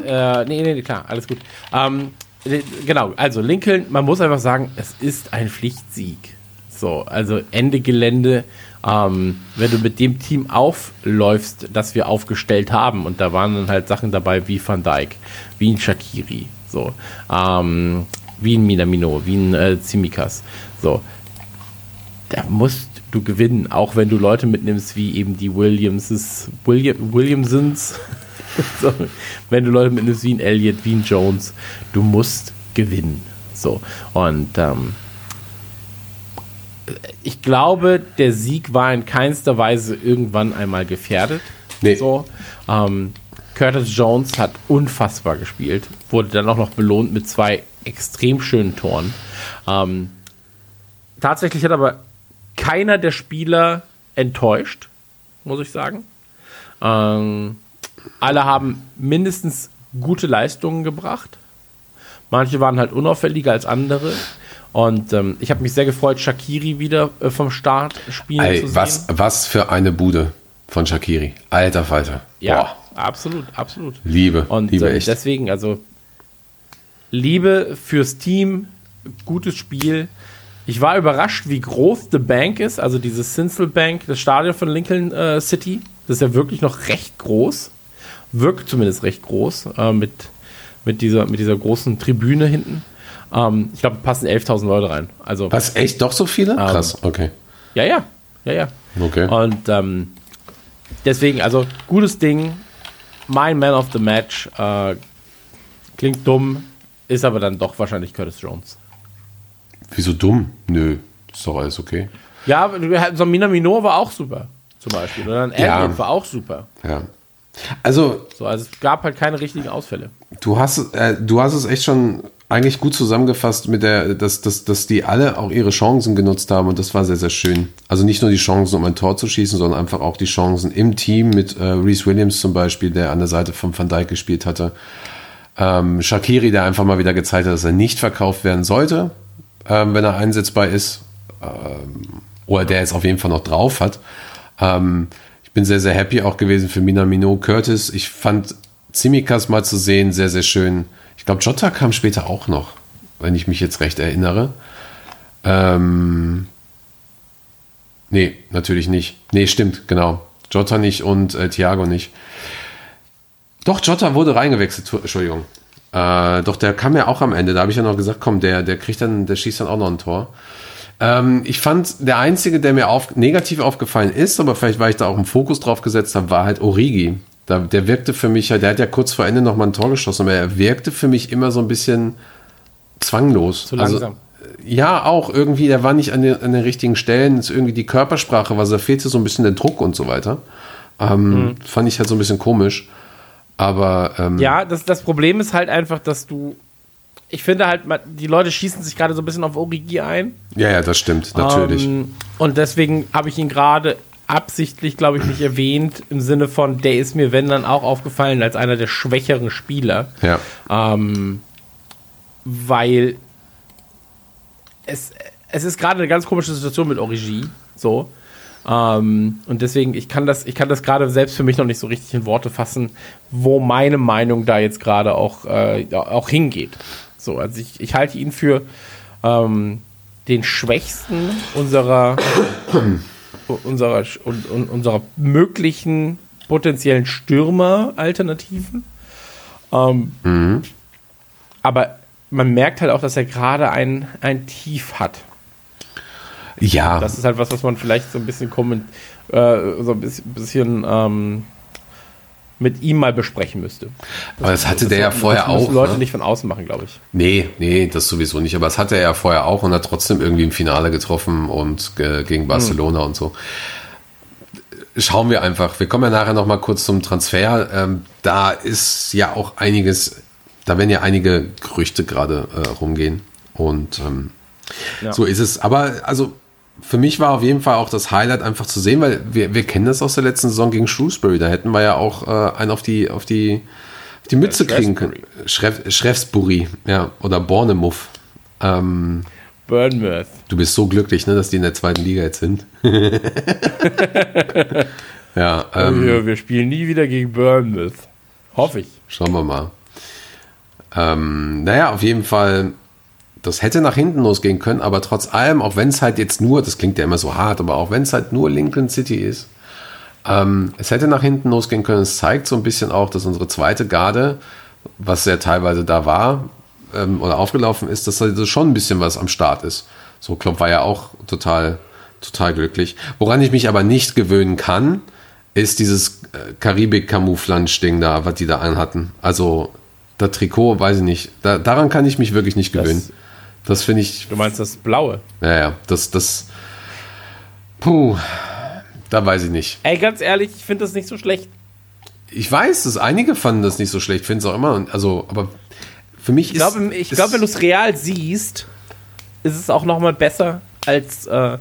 äh, äh, nee, nee, klar, alles gut. Ähm, äh, genau, also Lincoln, man muss einfach sagen, es ist ein Pflichtsieg. So, also Ende Gelände, ähm, wenn du mit dem Team aufläufst, das wir aufgestellt haben, und da waren dann halt Sachen dabei wie Van Dijk, wie ein Shakiri, so, ähm, wie ein Minamino, wie ein äh, Tsimikas, so, da musst du gewinnen, auch wenn du Leute mitnimmst wie eben die Williamses, William, Williamsons. so, wenn du Leute mitnimmst wie ein Elliott, wie ein Jones, du musst gewinnen. So. Und ähm, ich glaube, der Sieg war in keinster Weise irgendwann einmal gefährdet. Nee. So. Ähm, Curtis Jones hat unfassbar gespielt, wurde dann auch noch belohnt mit zwei extrem schönen Toren. Ähm, tatsächlich hat aber keiner der Spieler enttäuscht, muss ich sagen. Ähm, alle haben mindestens gute Leistungen gebracht. Manche waren halt unauffälliger als andere. Und ähm, ich habe mich sehr gefreut, Shakiri wieder äh, vom Start spielen Ey, zu was, sehen. was für eine Bude von Shakiri. Alter Falter. Ja, absolut, absolut. Liebe, Und Liebe echt. deswegen, also Liebe fürs Team, gutes Spiel. Ich war überrascht, wie groß The Bank ist, also dieses Sinsel Bank, das Stadion von Lincoln äh, City. Das ist ja wirklich noch recht groß. Wirkt zumindest recht groß, äh, mit, mit, dieser, mit dieser großen Tribüne hinten. Ähm, ich glaube, passen 11.000 Leute rein. Also, Was, echt doch so viele? Krass, okay. ja, ja, ja, ja. Okay. Und ähm, deswegen, also gutes Ding. Mein Man of the Match. Äh, klingt dumm, ist aber dann doch wahrscheinlich Curtis Jones. Wieso dumm? Nö, ist doch alles okay. Ja, so ein Minamino war auch super, zum Beispiel. Oder ein Ja. Elliot war auch super. Ja. Also, So, also es gab halt keine richtigen Ausfälle. du hast, äh, du hast es echt schon eigentlich gut zusammengefasst mit der, dass, dass, dass die alle auch ihre Chancen genutzt haben und das war sehr, sehr schön. Also nicht nur die Chancen, um ein Tor zu schießen, sondern einfach auch die Chancen im Team mit äh, Reese Williams zum Beispiel, der an der Seite von Van Dijk gespielt hatte. Ähm, Shakiri, der einfach mal wieder gezeigt hat, dass er nicht verkauft werden sollte, ähm, wenn er einsetzbar ist. Ähm, oder der es auf jeden Fall noch drauf hat. Ähm, bin sehr, sehr happy auch gewesen für Minamino Curtis. Ich fand Zimikas mal zu sehen sehr, sehr schön. Ich glaube, Jota kam später auch noch, wenn ich mich jetzt recht erinnere. Ähm, nee, natürlich nicht. Nee, stimmt, genau. Jota nicht und äh, Thiago nicht. Doch, Jota wurde reingewechselt, Entschuldigung. Äh, doch, der kam ja auch am Ende. Da habe ich ja noch gesagt, komm, der, der kriegt dann, der schießt dann auch noch ein Tor. Ähm, ich fand, der einzige, der mir auf, negativ aufgefallen ist, aber vielleicht, weil ich da auch einen Fokus drauf gesetzt habe, war halt Origi. Da, der wirkte für mich, der hat ja kurz vor Ende noch mal ein Tor geschossen, aber er wirkte für mich immer so ein bisschen zwanglos. Zu langsam. ja, auch irgendwie, der war nicht an den, an den richtigen Stellen. Ist irgendwie die Körpersprache, was da fehlte so ein bisschen der Druck und so weiter. Ähm, Fand ich halt so ein bisschen komisch. Aber ähm, Ja, das, das Problem ist halt einfach, dass du. Ich finde halt, die Leute schießen sich gerade so ein bisschen auf Origi ein. ja, ja, das stimmt, natürlich. Ähm, und deswegen habe ich ihn gerade absichtlich, glaube ich, nicht erwähnt, im Sinne von, der ist mir, wenn dann auch aufgefallen, als einer der schwächeren Spieler. ja. Ähm, weil es, es ist gerade eine ganz komische Situation mit Origi. So. Ähm, und deswegen, ich kann das, ich kann das gerade selbst für mich noch nicht so richtig in Worte fassen, wo meine Meinung da jetzt gerade auch, äh, auch hingeht. So, also ich, ich halte ihn für ähm, den schwächsten unserer, unserer, un, un, unserer möglichen potenziellen Stürmer-Alternativen. Ähm, Aber man merkt halt auch, dass er gerade ein, ein Tief hat. Ja, Das ist halt was, was man vielleicht so ein bisschen komment, äh, so ein bisschen, bisschen ähm, mit ihm mal besprechen müsste. aber das hatte der ja vorher das auch. Leute ne? nicht von außen machen, glaube ich. Nee, nee, das sowieso nicht. Aber das hatte er ja vorher auch und hat trotzdem irgendwie im Finale getroffen und äh, gegen Barcelona und so. Schauen wir einfach. Wir kommen ja nachher noch mal kurz zum Transfer. Ähm, da ist ja auch einiges, da werden ja einige Gerüchte gerade äh, rumgehen. Und ähm, Ja. so ist es. Aber also für mich war auf jeden Fall auch das Highlight einfach zu sehen, weil wir, wir kennen das aus der letzten Saison gegen Shrewsbury. Da hätten wir ja auch äh, einen auf die, auf die, auf die Mütze Ja, kriegen können. Shrewsbury, ja, oder Bournemouth. Ähm, Burnmouth. du bist so glücklich, ne, dass die in der zweiten Liga jetzt sind. ja, ähm, wir, wir spielen nie wieder gegen Burnmouth. Hoffe ich. Schauen wir mal. Ähm, naja, auf jeden Fall, das hätte nach hinten losgehen können, aber trotz allem, auch wenn es halt jetzt nur, das klingt ja immer so hart, aber auch wenn es halt nur Lincoln City ist, ähm, es hätte nach hinten losgehen können. Es zeigt so ein bisschen auch, dass unsere zweite Garde, was ja teilweise da war ähm, oder aufgelaufen ist, dass da schon ein bisschen was am Start ist. So Klopp war ja auch total, total glücklich. Woran ich mich aber nicht gewöhnen kann, ist dieses äh, Karibik-Camouflage-Ding da, was die da anhatten. Also, das Trikot, weiß ich nicht. Da, daran kann ich mich wirklich nicht gewöhnen. Das, finde ich, Du meinst das Blaue? ja, ja, das, das, puh, da weiß ich nicht. Ey, ganz ehrlich, ich finde das nicht so schlecht. Ich weiß, dass einige fanden das nicht so schlecht, finden es auch immer, also, aber für mich Ich ist. glaube, ich ist- glaub, wenn du es real siehst, ist es auch noch mal besser als äh,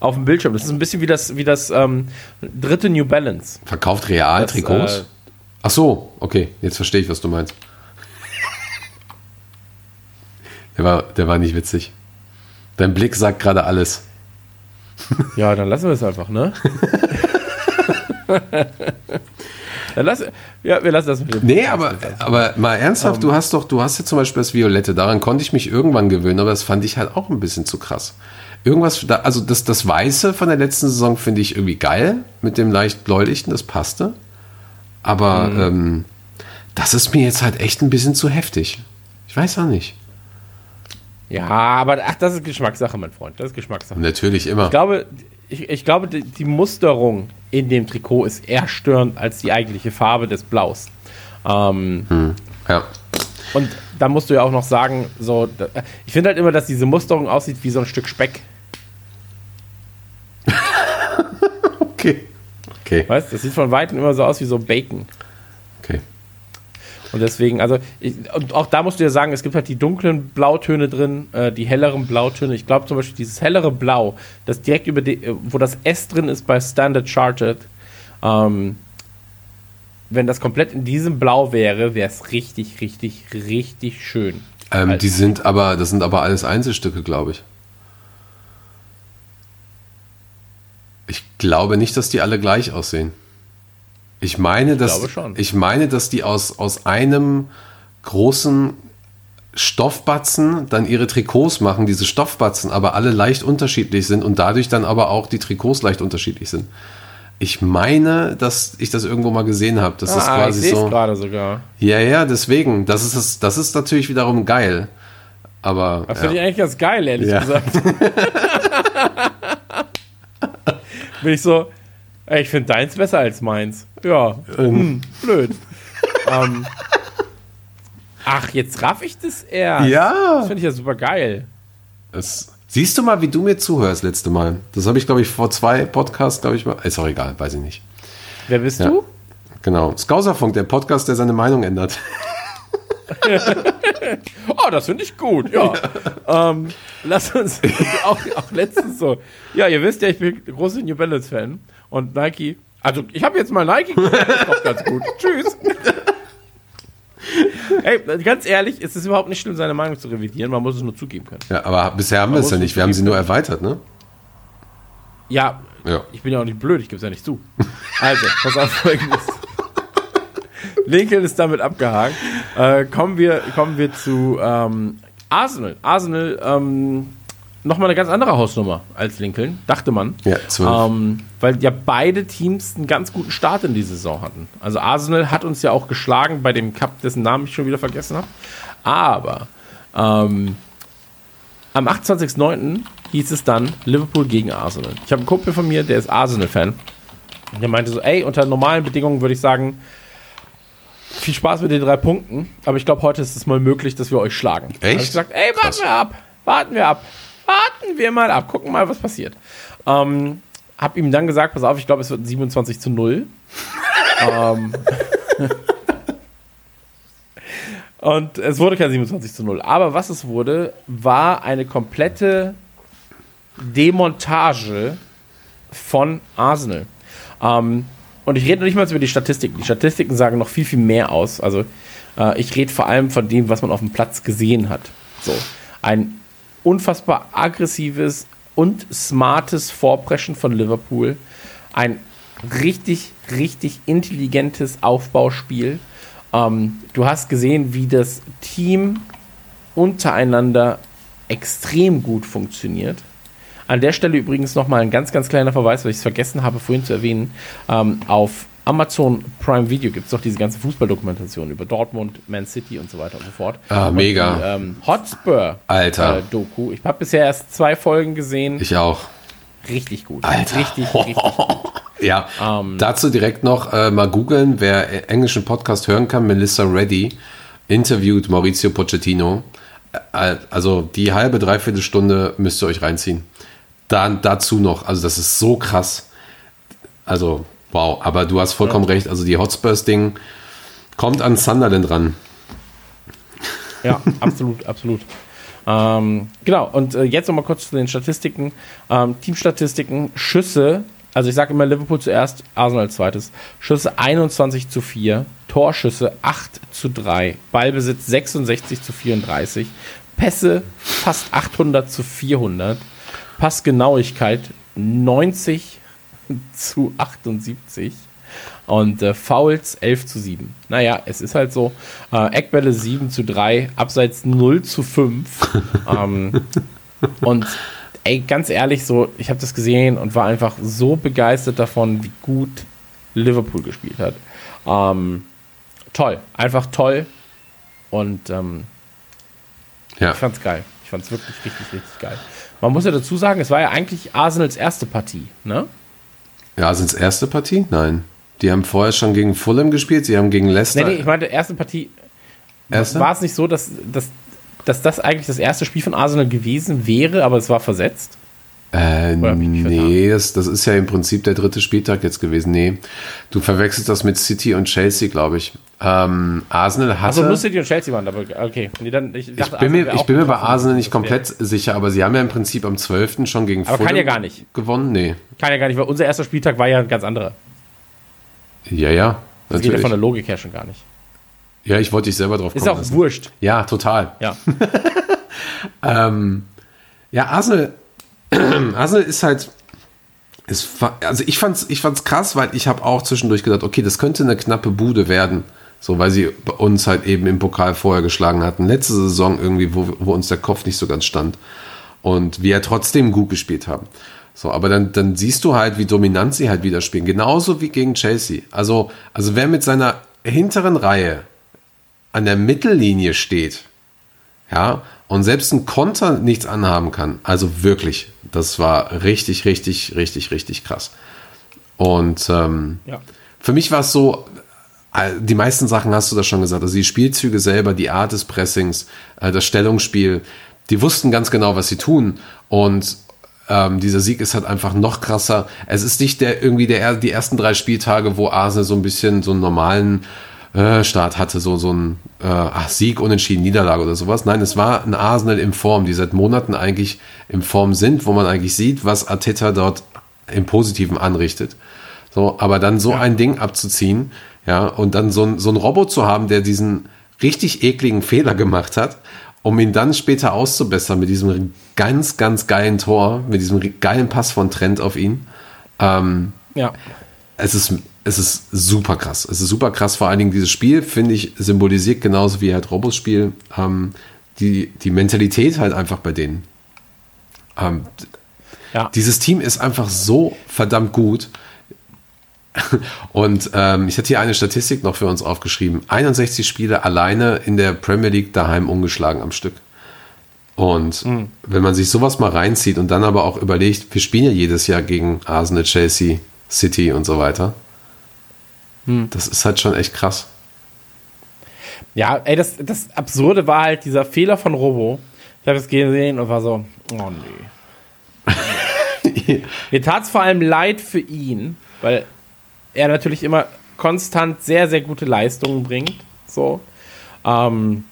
auf dem Bildschirm. Das ist ein bisschen wie das, wie das ähm, dritte New Balance. Verkauft real Das, Trikots? äh, Ach so, okay, jetzt verstehe ich, was du meinst. Der war, der war nicht witzig. Dein Blick sagt gerade alles. Ja, dann lassen wir es einfach, ne? dann lass, ja, wir lassen das mit dem. Nee, aber, aber mal ernsthaft, du hast doch, du hast ja zum Beispiel das Violette, daran konnte ich mich irgendwann gewöhnen, aber das fand ich halt auch ein bisschen zu krass. Irgendwas, also das, das Weiße von der letzten Saison finde ich irgendwie geil, mit dem leicht bläulichen, das passte. Aber ähm, das ist mir jetzt halt echt ein bisschen zu heftig. Ich weiß auch nicht. Ja, aber ach, das ist Geschmackssache, mein Freund. Das ist Geschmackssache. Natürlich immer. Ich glaube, ich, ich glaube, die, die Musterung in dem Trikot ist eher störend als die eigentliche Farbe des Blaus. Ähm, ja. Und da musst du ja auch noch sagen, so, ich finde halt immer, dass diese Musterung aussieht wie so ein Stück Speck. Okay. Okay. Weißt du, das sieht von Weitem immer so aus wie so Bacon. Und deswegen, also, ich, und auch da musst du ja sagen, es gibt halt die dunklen Blautöne drin, äh, die helleren Blautöne. Ich glaube zum Beispiel dieses hellere Blau, das direkt über die, wo das S drin ist bei Standard Chartered, ähm, wenn das komplett in diesem Blau wäre, wäre es richtig, richtig, richtig schön. Ähm, Halt. die sind aber, das sind aber alles Einzelstücke, glaube ich. Ich glaube nicht, dass die alle gleich aussehen. Ich meine, dass schon. ich meine, dass die aus, aus einem großen Stoffbatzen dann ihre Trikots machen, diese Stoffbatzen, aber alle leicht unterschiedlich sind und dadurch dann aber auch die Trikots leicht unterschiedlich sind. Ich meine, dass ich das irgendwo mal gesehen habe. Das ist ah, ich quasi es so. gerade sogar. Ja, ja, deswegen. Das ist, das, das ist natürlich wiederum geil. Aber. Das ja. finde ich eigentlich ganz geil, ehrlich Ja. gesagt. Bin ich so, ich finde deins besser als meins. Ja, hm, blöd. ähm, ach, jetzt raff ich das erst. Ja. Das finde ich ja super geil. Das, siehst du mal, wie du mir zuhörst letzte Mal. Das habe ich, glaube ich, vor zwei Podcasts, glaube ich, mal. Ist auch egal, weiß ich nicht. Wer bist Ja. du? Genau. Skauserfunk, der Podcast, der seine Meinung ändert. Oh, das finde ich gut, ja. Ähm, lass uns auch, auch letztens so. Ja, ihr wisst ja, ich bin großer New Balance Fan und Nike. Also, ich habe jetzt mal Nike das ist doch ganz gut. Tschüss. Ey, ganz ehrlich, es ist überhaupt nicht schlimm, seine Meinung zu revidieren. Man muss es nur zugeben können. Ja, aber bisher haben wir es ja nicht. Wir haben sie nur erweitert, ne? Ja, Ja. ich bin ja auch nicht blöd, ich gebe es ja nicht zu. Also, pass auf folgendes. Lincoln ist damit abgehakt. Äh, kommen, wir, kommen wir zu ähm, Arsenal. Arsenal, ähm, nochmal eine ganz andere Hausnummer als Lincoln, dachte man. Ja, zwölf. Ähm, weil ja beide Teams einen ganz guten Start in die Saison hatten. Also Arsenal hat uns ja auch geschlagen bei dem Cup, dessen Namen ich schon wieder vergessen habe. Aber ähm, am 28.09. hieß es dann Liverpool gegen Arsenal. Ich habe einen Kumpel von mir, der ist Arsenal-Fan. Der meinte so, ey, unter normalen Bedingungen würde ich sagen, viel Spaß mit den drei Punkten, aber ich glaube, heute ist es mal möglich, dass wir euch schlagen. Echt? Da hab ich gesagt, ey, warten Krass. wir ab, warten wir ab, warten wir mal ab, gucken mal, was passiert. Ähm, hab ihm dann gesagt, pass auf, ich glaube, es wird 27 zu 0. ähm, und es wurde kein 27 zu 0. Aber was es wurde, war eine komplette Demontage von Arsenal. Ähm, und ich rede noch nicht mal über die Statistiken. Die Statistiken sagen noch viel, viel mehr aus. Also äh, ich rede vor allem von dem, was man auf dem Platz gesehen hat. So. Ein unfassbar aggressives und smartes Vorpreschen von Liverpool. Ein richtig, richtig intelligentes Aufbauspiel. Ähm, du hast gesehen, wie das Team untereinander extrem gut funktioniert. An der Stelle übrigens nochmal ein ganz, ganz kleiner Verweis, weil ich es vergessen habe, vorhin zu erwähnen. Ähm, auf Amazon Prime Video gibt es doch diese ganze Fußballdokumentation über Dortmund, Man City und so weiter und so fort. Ah, Und mega. Die, ähm, Hotspur Alter. Äh, Doku. Ich habe bisher erst zwei Folgen gesehen. Ich auch. richtig gut. Alter. Richtig, richtig gut. Ja, Ähm. dazu direkt noch äh, mal googeln, wer äh, englischen Podcast hören kann. Melissa Reddy interviewt Maurizio Pochettino. Äh, also die halbe, dreiviertel Stunde müsst ihr euch reinziehen. Dann dazu noch, also das ist so krass. Also, wow, aber du hast vollkommen recht. Also die Hotspurs-Ding kommt an Sunderland ran. Ja, absolut, absolut. Ähm, genau, und äh, jetzt nochmal kurz zu den Statistiken. Ähm, Teamstatistiken, Schüsse, also ich sage immer Liverpool zuerst, Arsenal als zweites. Schüsse 21 zu 4, Torschüsse 8 zu 3, Ballbesitz 66 zu 34, Pässe fast 800 zu 400. Passgenauigkeit 90 zu 78. Und äh, Fouls 11 zu 7. Naja, es ist halt so. Äh, Eckbälle 7 zu 3, Abseits 0 zu 5. ähm, und ey, ganz ehrlich, so, ich habe das gesehen und war einfach so begeistert davon, wie gut Liverpool gespielt hat. Ähm, toll, einfach toll. Und ähm, Ja. ich fand's geil. Ich fand's wirklich richtig, richtig geil. Man muss ja dazu sagen, es war ja eigentlich Arsenals erste Partie, ne? Ja, sind es erste Partie? Nein. Die haben vorher schon gegen Fulham gespielt, sie haben gegen Leicester. Nee, nee, ich meinte, erste Partie. erste? War es nicht so, dass, dass, dass das eigentlich das erste Spiel von Arsenal gewesen wäre, aber es war versetzt? Äh, ich nee, das, das ist ja im Prinzip der dritte Spieltag jetzt gewesen. Nee, du verwechselst das mit City und Chelsea, glaube ich. Ähm, Arsenal hatte. Also nur City und Chelsea waren, aber okay. Nee, dann, ich, ich dachte, bin, Arsenal mir, ich bin mir bei. Arsenal nicht komplett sicher, aber sie haben ja im Prinzip am 12. schon gegen Aber kann ja gar nicht. gewonnen. Nee. Kann ja gar nicht, weil unser erster Spieltag war ja ein ganz anderer. Ja, ja. Das geht ja Natürlich. von der Logik her schon gar nicht. ja, ich wollte dich selber drauf Ist kommen auch lassen. wurscht. Ja, total. Ja. Ja, Arsenal, Arsenal ist halt, ist, also ich fand's, ich fand's krass, weil ich habe auch zwischendurch gedacht, okay, das könnte eine knappe Bude werden, so weil sie uns halt eben im Pokal vorher geschlagen hatten. Letzte Saison irgendwie, wo, wo uns der Kopf nicht so ganz stand und wir trotzdem gut gespielt haben. So, aber dann, dann siehst du halt, wie dominant sie halt wieder spielen. Genauso wie gegen Chelsea. Also, also wer mit seiner hinteren Reihe an der Mittellinie steht, ja, und selbst ein Konter nichts anhaben kann. Also wirklich, das war richtig, richtig, richtig, richtig krass. Und ähm, Ja. für mich war es so, äh, die meisten Sachen hast du da schon gesagt. Also die Spielzüge selber, die Art des Pressings, äh, das Stellungsspiel, die wussten ganz genau, was sie tun. Und ähm, dieser Sieg ist halt einfach noch krasser. Es ist nicht der irgendwie der die ersten drei Spieltage, wo Arsenal so ein bisschen so einen normalen äh, Start hatte, so so ein äh, ach, Sieg, Unentschieden, Niederlage oder sowas. Nein, es war ein Arsenal in Form, die seit Monaten eigentlich in Form sind, wo man eigentlich sieht, was Arteta dort im Positiven anrichtet. So, aber dann so ein Ding abzuziehen, ja, und dann so ein, so ein Robot zu haben, der diesen richtig ekligen Fehler gemacht hat, um ihn dann später auszubessern mit diesem ganz, ganz geilen Tor, mit diesem geilen Pass von Trent auf ihn. Ähm, Ja. es ist, es ist super krass. Es ist super krass. Vor allen Dingen dieses Spiel, finde ich, symbolisiert genauso wie halt Robos Spiel ähm, die, die Mentalität halt einfach bei denen. Ähm, Ja. dieses Team ist einfach so verdammt gut. Und ähm, ich hatte hier eine Statistik noch für uns aufgeschrieben. 61 Spiele alleine in der Premier League daheim ungeschlagen am Stück. Und wenn man sich sowas mal reinzieht und dann aber auch überlegt, wir spielen ja jedes Jahr gegen Arsenal, Chelsea, City und so weiter. Das ist halt schon echt krass. Ja, ey, das, das Absurde war halt dieser Fehler von Robo. Ich habe es gesehen und war so, oh nee. Mir tat es vor allem leid für ihn, weil er natürlich immer konstant sehr, sehr gute Leistungen bringt. So. Ähm,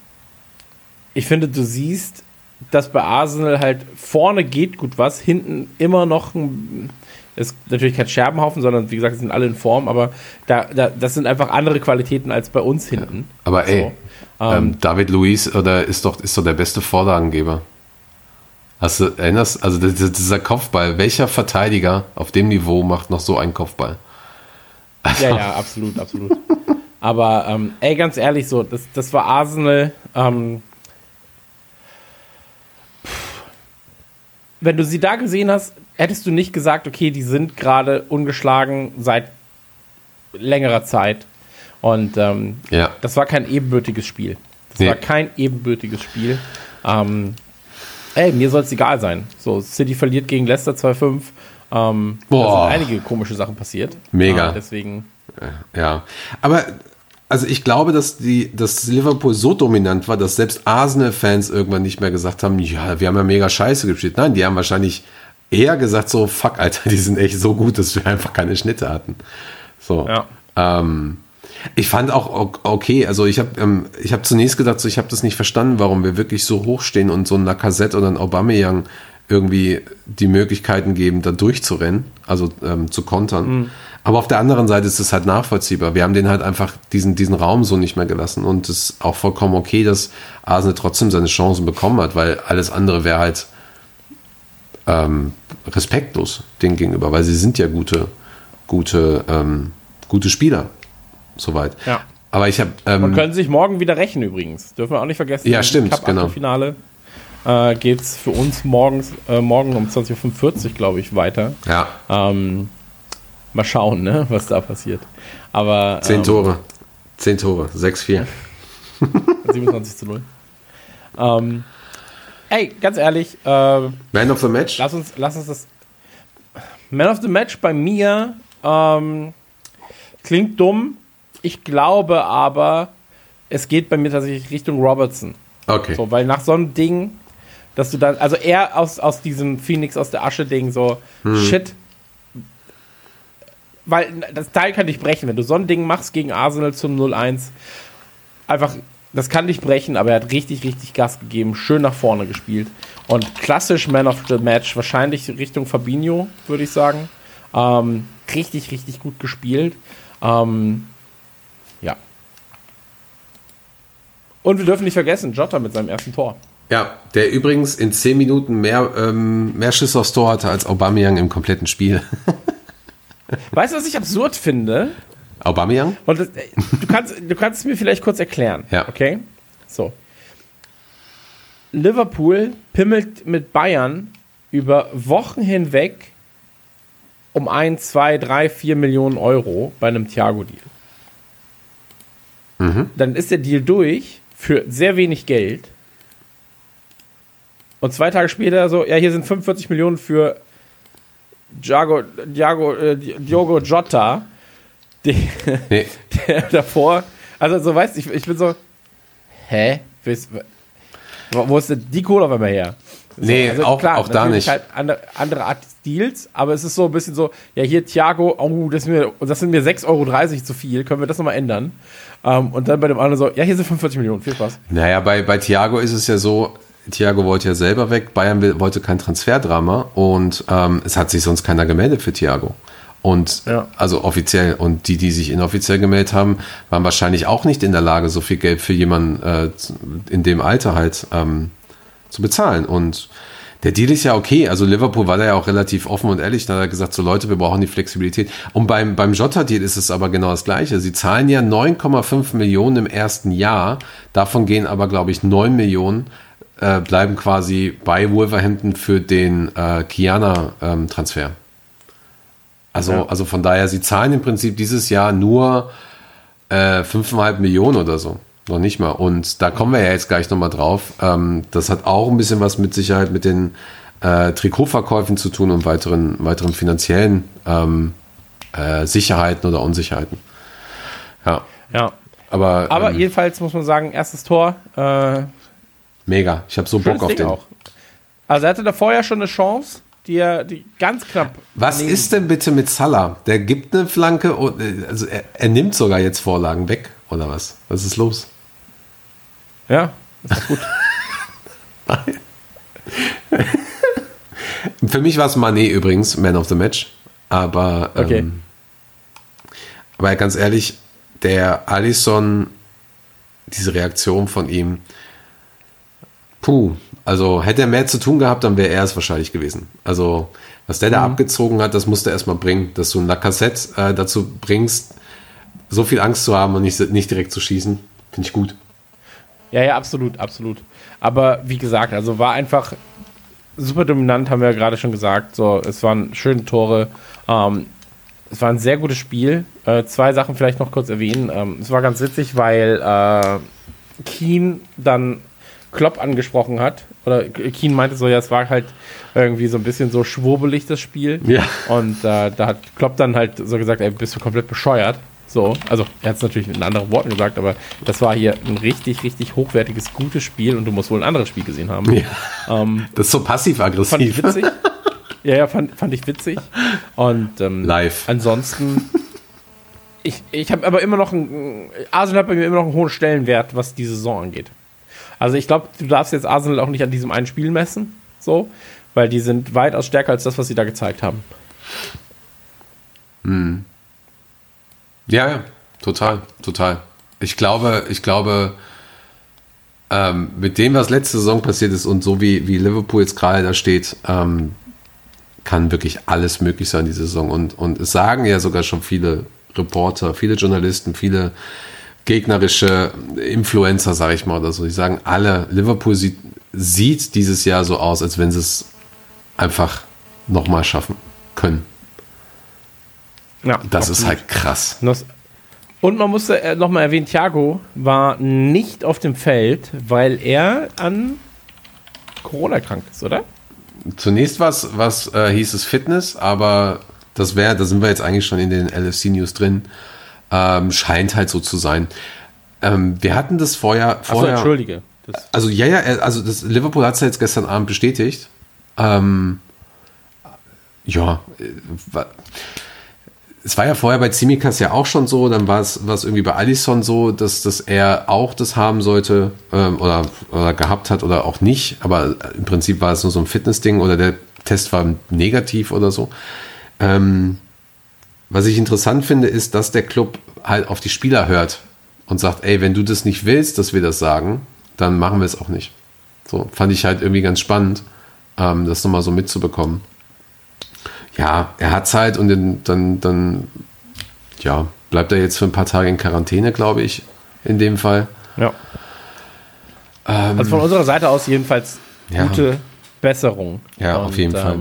ich finde, du siehst, dass bei Arsenal halt vorne geht gut was, hinten immer noch ein, ist natürlich kein Scherbenhaufen, sondern wie gesagt, sind alle in Form, aber da, da, das sind einfach andere Qualitäten als bei uns hinten. Aber ey, So. ähm, David Luiz oder ist doch, ist doch der beste Vorlagengeber. Hast du, erinnerst, also dieser, Kopfball, welcher Verteidiger auf dem Niveau macht noch so einen Kopfball? Ja, ja, absolut, absolut. Aber ähm, ey, ganz ehrlich, so, das, das war Arsenal. Ähm, wenn du sie da gesehen hast, hättest du nicht gesagt, okay, die sind gerade ungeschlagen seit längerer Zeit. Und ähm, Ja. das war kein ebenbürtiges Spiel. Das Nee. war kein ebenbürtiges Spiel. Ähm, ey, mir soll es egal sein. So, City verliert gegen Leicester 2-5. Ähm, da Boah. sind einige komische Sachen passiert. Mega. Äh, deswegen. Ja, aber also ich glaube, dass die, dass Liverpool so dominant war, dass selbst Arsenal-Fans irgendwann nicht mehr gesagt haben, ja, wir haben ja mega Scheiße gespielt. Nein, die haben wahrscheinlich eher gesagt so, fuck, Alter, die sind echt so gut, dass wir einfach keine Schnitte hatten. So. Ja. Ähm, ich fand auch okay, also ich habe ähm, ich habe zunächst gedacht, so, ich habe das nicht verstanden, warum wir wirklich so hoch stehen und so ein Lacazette oder ein Aubameyang irgendwie die Möglichkeiten geben, da durchzurennen, also ähm, zu kontern. Aber auf der anderen Seite ist es halt nachvollziehbar. Wir haben den halt einfach diesen, diesen Raum so nicht mehr gelassen und es ist auch vollkommen okay, dass Arsenal trotzdem seine Chancen bekommen hat, weil alles andere wäre halt ähm, respektlos denen gegenüber, weil sie sind ja gute, gute, ähm, gute Spieler. Soweit. Ja. Aber ich habe. Und Ähm, können sich morgen wieder rächen übrigens. Dürfen wir auch nicht vergessen. Ja, Im stimmt, Cup genau. Finale äh, geht es für uns morgens, äh, morgen um 20.45 Uhr, glaube ich, weiter. ja, Ähm, mal schauen, ne, was da passiert. Aber zehn ähm, Tore. Zehn Tore. 6-4. 27 zu 0. Ähm, ey, ganz ehrlich, äh, Man of the Match? lass, uns, lass uns das. Man of the Match bei mir ähm, klingt dumm. Ich glaube aber, es geht bei mir tatsächlich Richtung Robertson. Okay. So, weil nach so einem Ding, dass du dann, also er aus, aus diesem Phoenix aus der Asche-Ding so, shit. Weil das Teil kann dich brechen, wenn du so ein Ding machst gegen Arsenal zum 0-1. Einfach, das kann dich brechen, aber er hat richtig, richtig Gas gegeben, schön nach vorne gespielt. Und klassisch Man of the Match, wahrscheinlich Richtung Fabinho, würde ich sagen. Ähm, richtig, richtig gut gespielt. Ähm, ja. Und wir dürfen nicht vergessen, Jota mit seinem ersten Tor. Ja, der übrigens in 10 Minuten mehr, ähm, mehr Schüsse aufs Tor hatte als Aubameyang im kompletten Spiel. Weißt du, was ich absurd finde? Aubameyang? Und das, äh, du, kannst, du kannst es mir vielleicht kurz erklären. Ja. Okay? So. Liverpool pimmelt mit Bayern über Wochen hinweg um 1, 2, 3, 4 Millionen Euro bei einem Thiago-Deal. Dann ist der Deal durch für sehr wenig Geld. Und zwei Tage später so, ja, hier sind 45 Millionen für Diago, Diago, äh, Diogo Jota. Die, Nee. der davor, also so weißt du, ich, ich bin so, hä? Wo ist denn die Kohle auf einmal her? So, Nee, auch- auch da nicht. Halt andere, andere Art Deals, aber es ist so ein bisschen so, ja, hier Thiago, oh, das, ist mir, das sind mir 6,30 Euro zu viel, können wir das nochmal ändern? Ähm, und dann bei dem anderen so, ja, hier sind 45 Millionen, viel Spaß. Naja, bei, bei Thiago ist es ja so, Thiago wollte ja selber weg, Bayern will, wollte kein Transferdrama und ähm, es hat sich sonst keiner gemeldet für Thiago. Und Ja. also offiziell und die, die sich inoffiziell gemeldet haben, waren wahrscheinlich auch nicht in der Lage, so viel Geld für jemanden äh, in dem Alter halt ähm, zu bezahlen. Und der Deal ist ja okay. Also Liverpool war da ja auch relativ offen und ehrlich. Da hat er gesagt, so Leute, wir brauchen die Flexibilität. Und beim, beim Jota-Deal ist es aber genau das Gleiche. Sie zahlen ja 9,5 Millionen im ersten Jahr. Davon gehen aber, glaube ich, 9 Millionen äh, bleiben quasi bei Wolverhampton für den äh, Kiana-Transfer. Also, Ja. also von daher, sie zahlen im Prinzip dieses Jahr nur äh, 5,5 Millionen oder so. Noch nicht mal. Und da kommen wir ja jetzt gleich nochmal drauf. Ähm, das hat auch ein bisschen was mit Sicherheit mit den äh, Trikotverkäufen zu tun und weiteren, weiteren finanziellen ähm, äh, Sicherheiten oder Unsicherheiten. Ja, Ja. aber, Aber ähm, jedenfalls muss man sagen, erstes Tor, äh, mega. Ich habe so Bock auf Ding den. auch. Also er hatte davor ja schon eine Chance, die er die ganz knapp. Was daneben- ist denn bitte mit Salah? Der gibt eine Flanke und äh, also er, er nimmt sogar jetzt Vorlagen weg oder was? Was ist los? Ja, ist doch gut. Für mich war es Mané übrigens, Man of the Match. Aber, Okay. ähm, aber ganz ehrlich, der Allison, diese Reaktion von ihm, puh, also hätte er mehr zu tun gehabt, dann wäre er es wahrscheinlich gewesen. Also, was der Mhm. da abgezogen hat, das musste er erstmal bringen, dass du ein Lacazette äh, dazu bringst, so viel Angst zu haben und nicht, nicht direkt zu schießen. Finde ich gut. Ja, ja, absolut, absolut. Aber wie gesagt, also war einfach super dominant, haben wir ja gerade schon gesagt. So, es waren schöne Tore. Ähm, es war ein sehr gutes Spiel. Äh, zwei Sachen vielleicht noch kurz erwähnen. Ähm, es war ganz witzig, weil äh, Keen dann Klopp angesprochen hat. Oder Keen meinte so, ja, es war halt irgendwie so ein bisschen so schwurbelig, das Spiel. Ja. Und äh, da hat Klopp dann halt so gesagt, ey, bist du komplett bescheuert. So, also er hat es natürlich in anderen Worten gesagt, aber das war hier ein richtig, richtig hochwertiges, gutes Spiel und du musst wohl ein anderes Spiel gesehen haben. Ja. Ähm, Das ist so fand ich passiv-aggressiv. witzig. ja, ja, fand, fand ich witzig. Und ähm, Live. ansonsten, ich, ich habe aber immer noch ein, Arsenal hat bei mir immer noch einen hohen Stellenwert, was die Saison angeht. Also ich glaube, du darfst jetzt Arsenal auch nicht an diesem einen Spiel messen, so, weil die sind weitaus stärker als das, was sie da gezeigt haben. Ja, ja, total, total. Ich glaube, ich glaube, ähm, mit dem, was letzte Saison passiert ist und so wie, wie Liverpool jetzt gerade da steht, ähm, kann wirklich alles möglich sein diese Saison. Und, und es sagen ja sogar schon viele Reporter, viele Journalisten, viele gegnerische Influencer, sage ich mal, oder so. Die sagen alle, Liverpool sieht, sieht dieses Jahr so aus, als wenn sie es einfach nochmal schaffen können. Ja, Das ist halt krass. Und man musste äh, nochmal erwähnen, Thiago war nicht auf dem Feld, weil er an Corona krank ist, oder? Zunächst was, was äh, hieß es Fitness, aber das wäre, da sind wir jetzt eigentlich schon in den LFC News drin. Ähm, scheint halt so zu sein. Ähm, wir hatten das vorher, vorher entschuldige. Das, also ja, ja, er- also das Liverpool hat es ja jetzt gestern Abend bestätigt. Ähm, ja, äh, es war ja vorher bei Zimikas ja auch schon so, dann war es war es irgendwie bei Alisson so, dass, dass er auch das haben sollte ähm, oder, oder gehabt hat oder auch nicht, aber im Prinzip war es nur so ein Fitnessding oder der Test war negativ oder so. Ähm, was ich interessant finde, ist, dass der Club halt auf die Spieler hört und sagt, ey, wenn du das nicht willst, dass wir das sagen, dann machen wir es auch nicht. So, fand ich halt irgendwie ganz spannend, ähm, das nochmal so mitzubekommen. Ja, er hat Zeit und dann, dann, dann, ja, bleibt er jetzt für ein paar Tage in Quarantäne, glaube ich, in dem Fall. ja. also von unserer Seite aus jedenfalls Ähm, Ja. gute Besserung. Ja, auf jeden Fall.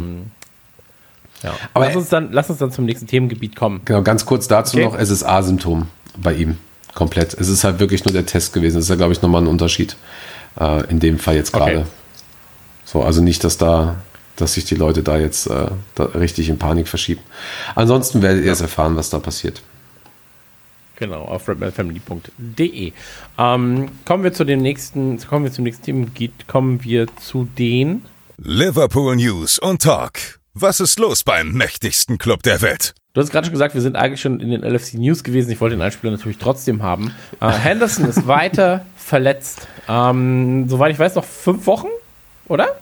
Ja. Aber lass, uns dann, lass uns dann zum nächsten Themengebiet kommen. Genau, ganz kurz dazu Okay. noch, es ist A-Symptom bei ihm. Komplett. Es ist halt wirklich nur der Test gewesen. Das ist ja, glaube ich, nochmal ein Unterschied. Äh, in dem Fall jetzt gerade. Okay. So, also nicht, dass da, dass sich die Leute da jetzt äh, da richtig in Panik verschieben. Ansonsten werdet ihr es erfahren, was da passiert. Genau, auf redmanfamily.de. Ähm, kommen wir zu dem nächsten, kommen wir zum nächsten Themengebiet, kommen wir zu den Liverpool News und Talk. Was ist los beim mächtigsten Club der Welt? Du hast gerade schon gesagt, wir sind eigentlich schon in den LFC News gewesen. Ich wollte den Einspieler natürlich trotzdem haben. Äh, Henderson ist weiter verletzt. Ähm, soweit ich weiß, noch fünf Wochen, oder?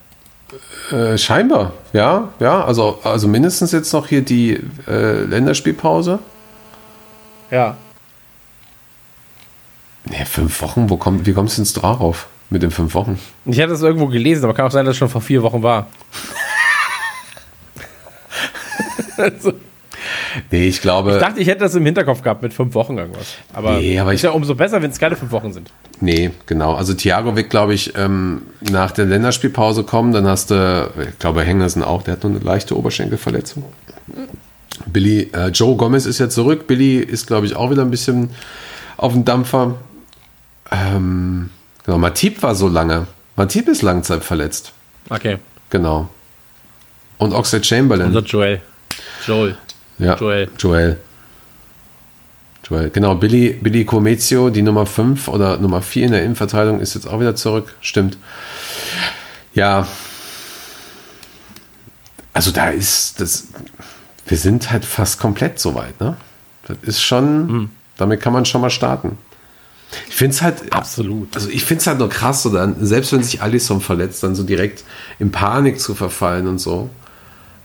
Äh, scheinbar, ja, ja. Also, also mindestens jetzt noch hier die äh, Länderspielpause. Ja. Nee, fünf Wochen, wo kommt, wie kommst du jetzt drauf mit den fünf Wochen? Ich hatte das irgendwo gelesen, aber kann auch sein, dass es schon vor vier Wochen war. Also, Nee, ich glaube. ich dachte, ich hätte das im Hinterkopf gehabt mit fünf Wochen irgendwas. Aber, Nee, aber ist ich- ja umso besser, wenn es keine fünf Wochen sind. Nee, genau. Also Thiago wird, glaube ich, ähm, nach der Länderspielpause kommen. Dann hast du, ich glaube, Henderson auch, der hat nur eine leichte Oberschenkelverletzung. Billy, äh, Joe Gomez ist ja zurück. Billy ist, glaube ich, auch wieder ein bisschen auf dem Dampfer. Ähm, genau, Matip war so lange. Matip ist langzeitverletzt. Okay. Genau. Und Oxlade Chamberlain. Unser Joel. Joel. Ja, Joel. Joel. Joel. Genau, Billy, Billy Comezio, die Nummer 5 oder Nummer 4 in der Innenverteidigung, ist jetzt auch wieder zurück. Stimmt. Ja. Also da ist das. Wir sind halt fast komplett soweit, ne? Das ist schon. Damit kann man schon mal starten. Ich finde es halt. Absolut. Also ich finde es halt nur krass, so dann, selbst wenn sich Alisson verletzt, dann so direkt in Panik zu verfallen und so.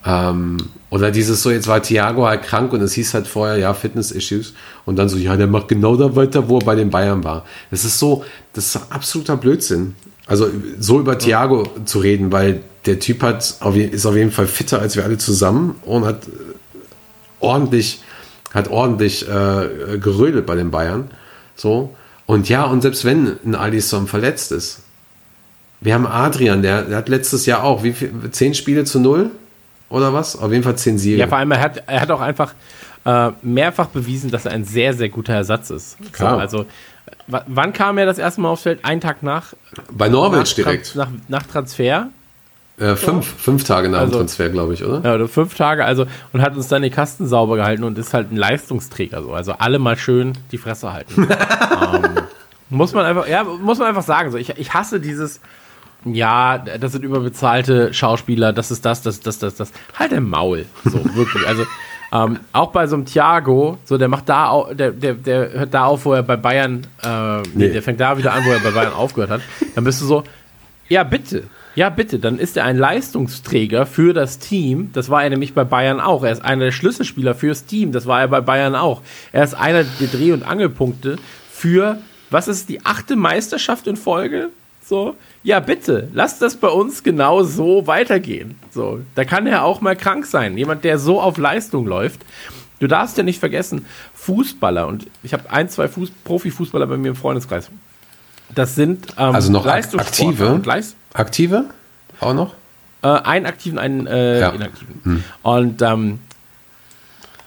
Ähm, oder dieses so, jetzt war Thiago halt krank und es hieß halt vorher, ja, Fitness-Issues. Und dann so, ja, der macht genau da weiter, wo er bei den Bayern war. Das ist so, das ist absoluter Blödsinn. Also so über Thiago zu reden, weil der Typ hat, ist auf jeden Fall fitter als wir alle zusammen und hat ordentlich, hat ordentlich äh, gerödelt bei den Bayern. So. Und ja, und selbst wenn ein Alisson verletzt ist, wir haben Adrian, der, der hat letztes Jahr auch, wie viel, zehn Spiele zu null? Oder was? Auf jeden Fall zehn Siege. Ja, vor allem, er hat, er hat auch einfach äh, mehrfach bewiesen, dass er ein sehr, sehr guter Ersatz ist. So, Klar. also, w- wann kam er das erste Mal aufs Feld? Einen Tag nach, Bei nach, Norwich direkt. Nach, nach Transfer. Äh, fünf, fünf Tage nach dem Also- Transfer, glaube ich, oder? Ja, oder fünf Tage, also, und hat uns dann die Kasten sauber gehalten und ist halt ein Leistungsträger so. Also alle mal schön die Fresse halten. ähm, muss man einfach, ja, muss man einfach sagen. So, ich, ich hasse dieses, ja, das sind überbezahlte Schauspieler, das ist das, das, das, das, das. Halt im Maul. So, wirklich. Also, ähm, auch bei so einem Thiago, so, der macht da au- der, der, der hört da auf, wo er bei Bayern, äh, nee, Nee. der fängt da wieder an, wo er bei Bayern aufgehört hat. Dann bist du so, ja, bitte. Ja, bitte, dann ist er ein Leistungsträger für das Team. Das war er nämlich bei Bayern auch. Er ist einer der Schlüsselspieler fürs Team. Das war er bei Bayern auch. Er ist einer der Dreh- und Angelpunkte für, was ist die achte Meisterschaft in Folge? So, ja, bitte, lasst das bei uns genau so weitergehen. So, da kann er auch mal krank sein. Jemand, der so auf Leistung läuft. Du darfst ja nicht vergessen, Fußballer, und ich habe ein, zwei Fuß Profifußballer bei mir im Freundeskreis. Das sind ähm, Also noch aktive? Aktive? Auch noch? äh, einen aktiven, einen äh, Ja. inaktiven. Und ähm,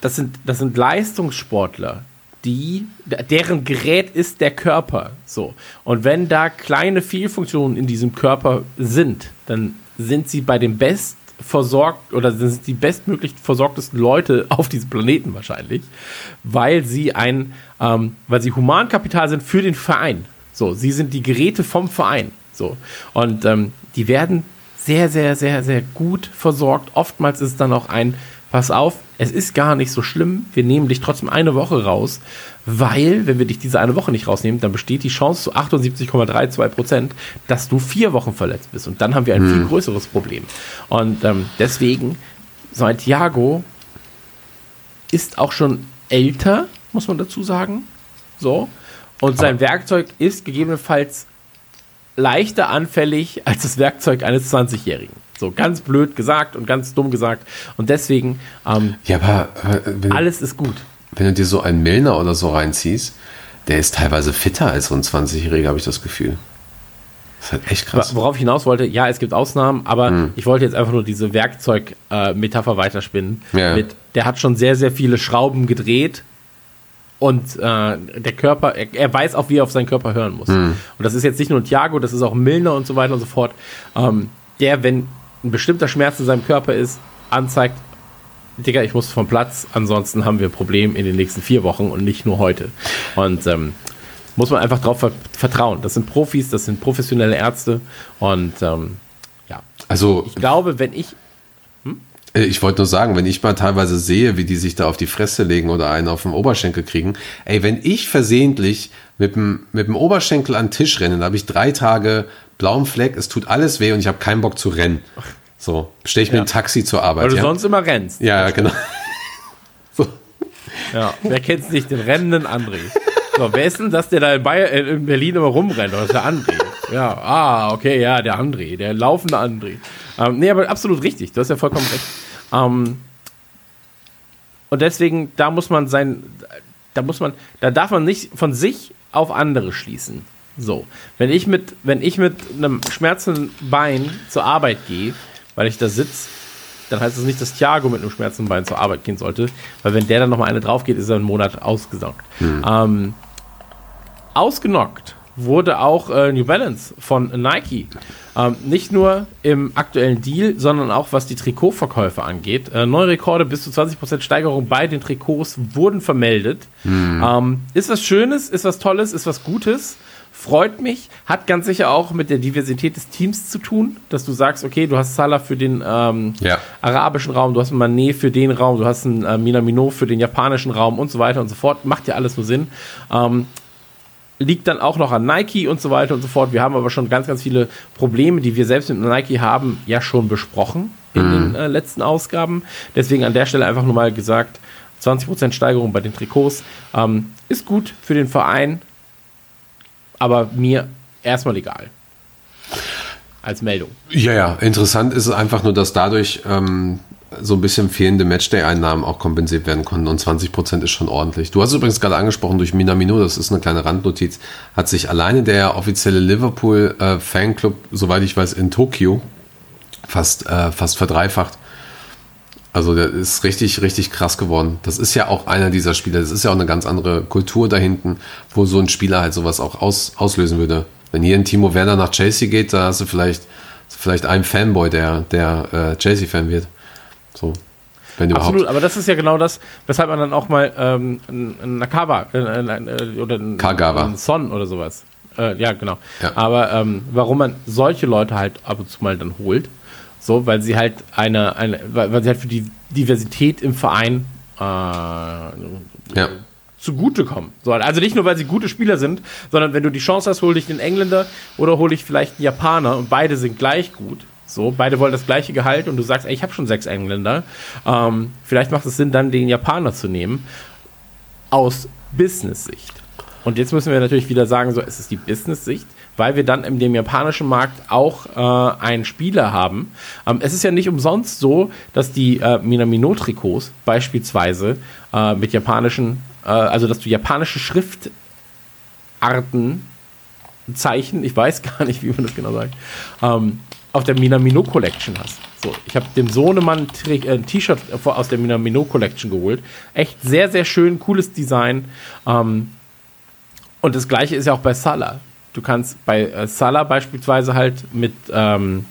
das, sind, das sind Leistungssportler, die, deren Gerät ist der Körper. So. Und wenn da kleine Fehlfunktionen in diesem Körper sind, dann sind sie bei dem best versorgt oder sind die bestmöglich versorgtesten Leute auf diesem Planeten wahrscheinlich, weil sie ein, ähm, weil sie Humankapital sind für den Verein. So, sie sind die Geräte vom Verein. So. Und ähm, die werden sehr, sehr, sehr, sehr gut versorgt. Oftmals ist dann auch ein, pass auf, es ist gar nicht so schlimm, wir nehmen dich trotzdem eine Woche raus, weil, wenn wir dich diese eine Woche nicht rausnehmen, dann besteht die Chance zu 78,32 Prozent, dass du vier Wochen verletzt bist. Und dann haben wir ein viel größeres Problem. Und ähm, deswegen, Santiago ist auch schon älter, muss man dazu sagen. So. Und sein Werkzeug ist gegebenenfalls leichter anfällig als das Werkzeug eines 20-Jährigen. So ganz blöd gesagt und ganz dumm gesagt. Und deswegen, ähm, Ja, aber äh, wenn, alles ist gut. wenn du dir so einen Milner oder so reinziehst, der ist teilweise fitter als so ein 20-Jähriger, habe ich das Gefühl. Das ist halt echt krass. Worauf ich hinaus wollte, ja, es gibt Ausnahmen, aber ich wollte jetzt einfach nur diese Werkzeug-Metapher weiterspinnen. Ja. Mit, der hat schon sehr, sehr viele Schrauben gedreht und äh, der Körper, er, er weiß auch, wie er auf seinen Körper hören muss. Und das ist jetzt nicht nur Thiago, das ist auch Milner und so weiter und so fort. Ähm, der, wenn ein bestimmter Schmerz in seinem Körper ist, anzeigt, Digga, ich muss vom Platz, ansonsten haben wir ein Problem in den nächsten vier Wochen und nicht nur heute. Und ähm, muss man einfach drauf ver vertrauen. Das sind Profis, das sind professionelle Ärzte und ähm, ja, Also, ich glaube, wenn ich ich wollte nur sagen, wenn ich mal teilweise sehe, wie die sich da auf die Fresse legen oder einen auf den Oberschenkel kriegen, ey, wenn ich versehentlich mit dem, mit dem Oberschenkel an den Tisch renne, dann habe ich drei Tage blauen Fleck, es tut alles weh und ich habe keinen Bock zu rennen. So, stelle ich mir Ja. ein Taxi zur Arbeit. weil du ja? sonst immer rennst. ja, ja, genau. so. Ja. Wer kennt's nicht, den rennenden André. So, wer ist denn das, der da in, Bayer, äh, in Berlin immer rumrennt? Das ist der André. Ja, ah, okay, ja, der André, der laufende André. Ähm, nee, aber absolut richtig, du hast ja vollkommen recht. Ähm, und deswegen, da muss man sein, da muss man, da darf man nicht von sich auf andere schließen. So, wenn ich mit, wenn ich mit einem schmerzenden Bein zur Arbeit gehe, weil ich da sitze, dann heißt das nicht, dass Thiago mit einem schmerzenden Bein zur Arbeit gehen sollte, weil wenn der dann nochmal eine drauf geht, ist er einen Monat ausgesaugt. Ähm, ausgenockt wurde auch äh, New Balance von Nike. Ähm, nicht nur im aktuellen Deal, sondern auch was die Trikotverkäufe angeht. Äh, neue Rekorde bis zu 20% Steigerung bei den Trikots wurden vermeldet. Ähm, ist was Schönes, ist was Tolles, ist was Gutes. Freut mich, hat ganz sicher auch mit der Diversität des Teams zu tun, dass du sagst, okay, du hast Salah für den ähm, Ja. arabischen Raum, du hast einen Manet für den Raum, du hast einen äh, Minamino für den japanischen Raum und so weiter und so fort. Macht ja alles nur Sinn. Ähm, liegt dann auch noch an Nike und so weiter und so fort. Wir haben aber schon ganz, ganz viele Probleme, die wir selbst mit Nike haben, ja schon besprochen in den äh, letzten Ausgaben. Deswegen an der Stelle einfach nur mal gesagt, 20% Steigerung bei den Trikots ähm, ist gut für den Verein, aber mir erstmal egal. Als Meldung. Ja, ja, interessant ist es einfach nur, dass dadurch ähm, so ein bisschen fehlende Matchday-Einnahmen auch kompensiert werden konnten und 20% ist schon ordentlich. Du hast übrigens gerade angesprochen durch Minamino, das ist eine kleine Randnotiz, hat sich alleine der offizielle Liverpool-Fanclub, soweit ich weiß, in Tokio fast, äh, fast verdreifacht. Also der ist richtig, richtig krass geworden. Das ist ja auch einer dieser Spieler. Das ist ja auch eine ganz andere Kultur da hinten, wo so ein Spieler halt sowas auch aus, auslösen würde. Wenn hier ein Timo Werner nach Chelsea geht, da hast du vielleicht, vielleicht einen Fanboy, der, der äh, Chelsea-Fan wird. So. Absolut, aber das ist ja genau das, weshalb man dann auch mal ähm, einen Nakaba äh, äh, oder einen, einen Son oder sowas. Äh, ja, genau. Ja. Aber ähm, warum man solche Leute halt ab und zu mal dann holt, so, weil sie halt eine, eine weil, sie halt für die Diversität im Verein äh, Ja. zugutekommen. So, also nicht nur, weil sie gute Spieler sind, sondern wenn du die Chance hast, hol dich den Engländer oder hol dich vielleicht einen Japaner und beide sind gleich gut. So, beide wollen das gleiche Gehalt und du sagst, ey, ich habe schon sechs Engländer. Ähm, vielleicht macht es Sinn, dann den Japaner zu nehmen. Aus Business-Sicht. Und jetzt müssen wir natürlich wieder sagen, so, es ist die Business-Sicht, weil wir dann in dem japanischen Markt auch äh, einen Spieler haben. Ähm, es ist ja nicht umsonst so, dass die äh, Minamino-Trikots beispielsweise äh, mit japanischen, äh, also dass du japanische Schriftarten, Zeichen, ich weiß gar nicht, wie man das genau sagt, ähm, auf der Minamino Collection hast. So, ich habe dem Sohnemann äh, ein T-Shirt aus der Minamino Collection geholt. Echt sehr, sehr schön, cooles Design. Ähm, und das gleiche ist ja auch bei Salah. Du kannst bei äh, Salah beispielsweise halt mit ähm,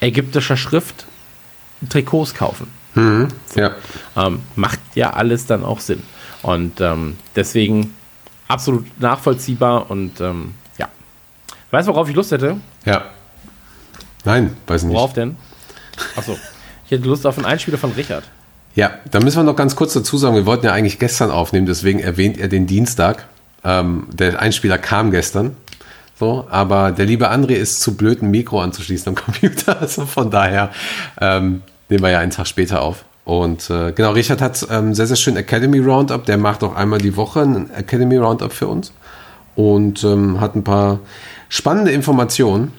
ägyptischer Schrift Trikots kaufen. Mhm, ja. Ähm, macht ja alles dann auch Sinn. Und ähm, deswegen absolut nachvollziehbar und ähm, ja. Weißt du, worauf ich Lust hätte? Ja. Nein, weiß nicht. Worauf denn? Achso. Ich hätte Lust auf einen Einspieler von Richard. Ja, da müssen wir noch ganz kurz dazu sagen, wir wollten ja eigentlich gestern aufnehmen, deswegen erwähnt er den Dienstag. Ähm, der Einspieler kam gestern. So, aber der liebe André ist zu blöd, ein Mikro anzuschließen am Computer. Also von daher ähm, nehmen wir ja einen Tag später auf. Und äh, genau, Richard hat ähm, sehr, sehr schön Academy Roundup. Der macht auch einmal die Woche ein Academy Roundup für uns und ähm, hat ein paar spannende Informationen.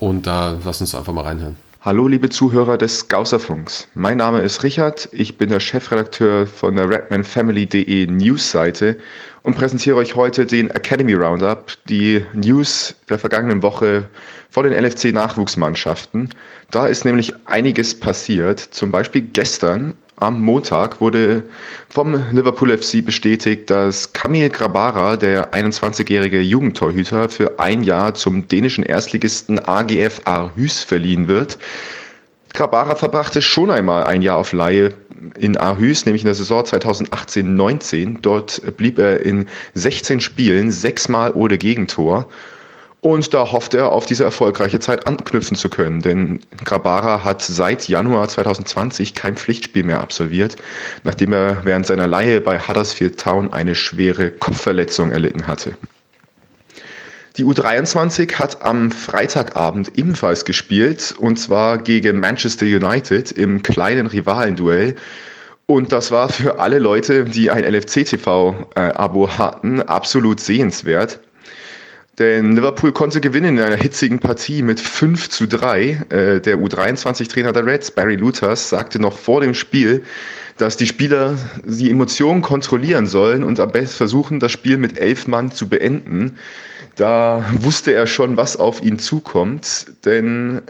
Und da lass uns einfach mal reinhören. Hallo liebe Zuhörer des Gauserfunks. Mein Name ist Richard, ich bin der Chefredakteur von der redmanfamily.de Newsseite und präsentiere euch heute den Academy Roundup, die News der vergangenen Woche von den LFC Nachwuchsmannschaften. Da ist nämlich einiges passiert. Zum Beispiel gestern am Montag wurde vom Liverpool FC bestätigt, dass Kamil Grabara, der 21-jährige Jugendtorhüter, für ein Jahr zum dänischen Erstligisten AGF Aarhus verliehen wird. Grabara verbrachte schon einmal ein Jahr auf Laie in Aarhus, nämlich in der Saison 2018-19. Dort blieb er in 16 Spielen sechsmal ohne Gegentor. Und da hofft er, auf diese erfolgreiche Zeit anknüpfen zu können, denn Grabara hat seit Januar 2020 kein Pflichtspiel mehr absolviert, nachdem er während seiner Leihe bei Huddersfield Town eine schwere Kopfverletzung erlitten hatte. Die U23 hat am Freitagabend ebenfalls gespielt, und zwar gegen Manchester United im kleinen Rivalenduell. Und das war für alle Leute, die ein LFC-TV-Abo äh, hatten, absolut sehenswert. Denn Liverpool konnte gewinnen in einer hitzigen Partie mit 5 zu 3. Äh, der U23-Trainer der Reds, Barry Luthers, sagte noch vor dem Spiel, dass die Spieler die Emotionen kontrollieren sollen und am besten versuchen, das Spiel mit elf Mann zu beenden. Da wusste er schon, was auf ihn zukommt, denn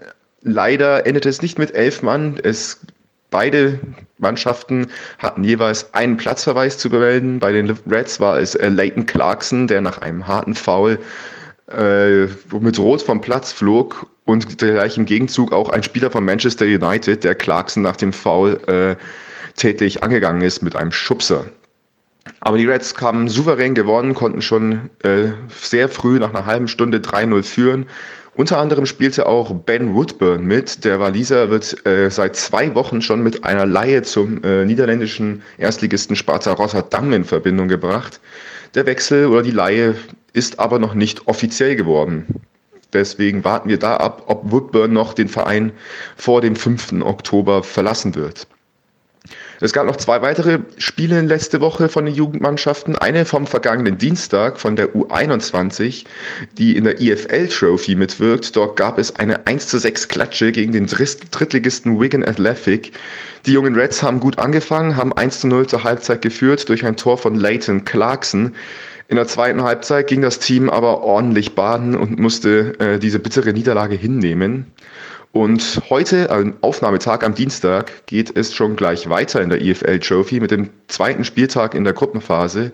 leider endete es nicht mit elf Mann. Es beide Mannschaften hatten jeweils einen Platzverweis zu bewältigen. Bei den Reds war es äh, Leighton Clarkson, der nach einem harten Foul äh, mit Rot vom Platz flog und gleich im Gegenzug auch ein Spieler von Manchester United, der Clarkson nach dem Foul äh, tätlich angegangen ist mit einem Schubser. Aber die Reds kamen souverän gewonnen, konnten schon äh, sehr früh nach einer halben Stunde 3-0 führen. Unter anderem spielte auch Ben Woodburn mit. Der Waliser wird äh, seit zwei Wochen schon mit einer Laie zum äh, niederländischen Erstligisten Sparta Rotterdam in Verbindung gebracht. Der Wechsel oder die Laie ist aber noch nicht offiziell geworden. Deswegen warten wir da ab, ob Woodburn noch den Verein vor dem 5. Oktober verlassen wird. Es gab noch zwei weitere Spiele letzte Woche von den Jugendmannschaften. Eine vom vergangenen Dienstag von der U21, die in der EFL Trophy mitwirkt. Dort gab es eine 1 zu 6 Klatsche gegen den Drittligisten Wigan Athletic. Die jungen Reds haben gut angefangen, haben 1 zu 0 zur Halbzeit geführt durch ein Tor von Leighton Clarkson. In der zweiten Halbzeit ging das Team aber ordentlich baden und musste äh, diese bittere Niederlage hinnehmen. Und heute, am Aufnahmetag am Dienstag, geht es schon gleich weiter in der EFL Trophy mit dem zweiten Spieltag in der Gruppenphase.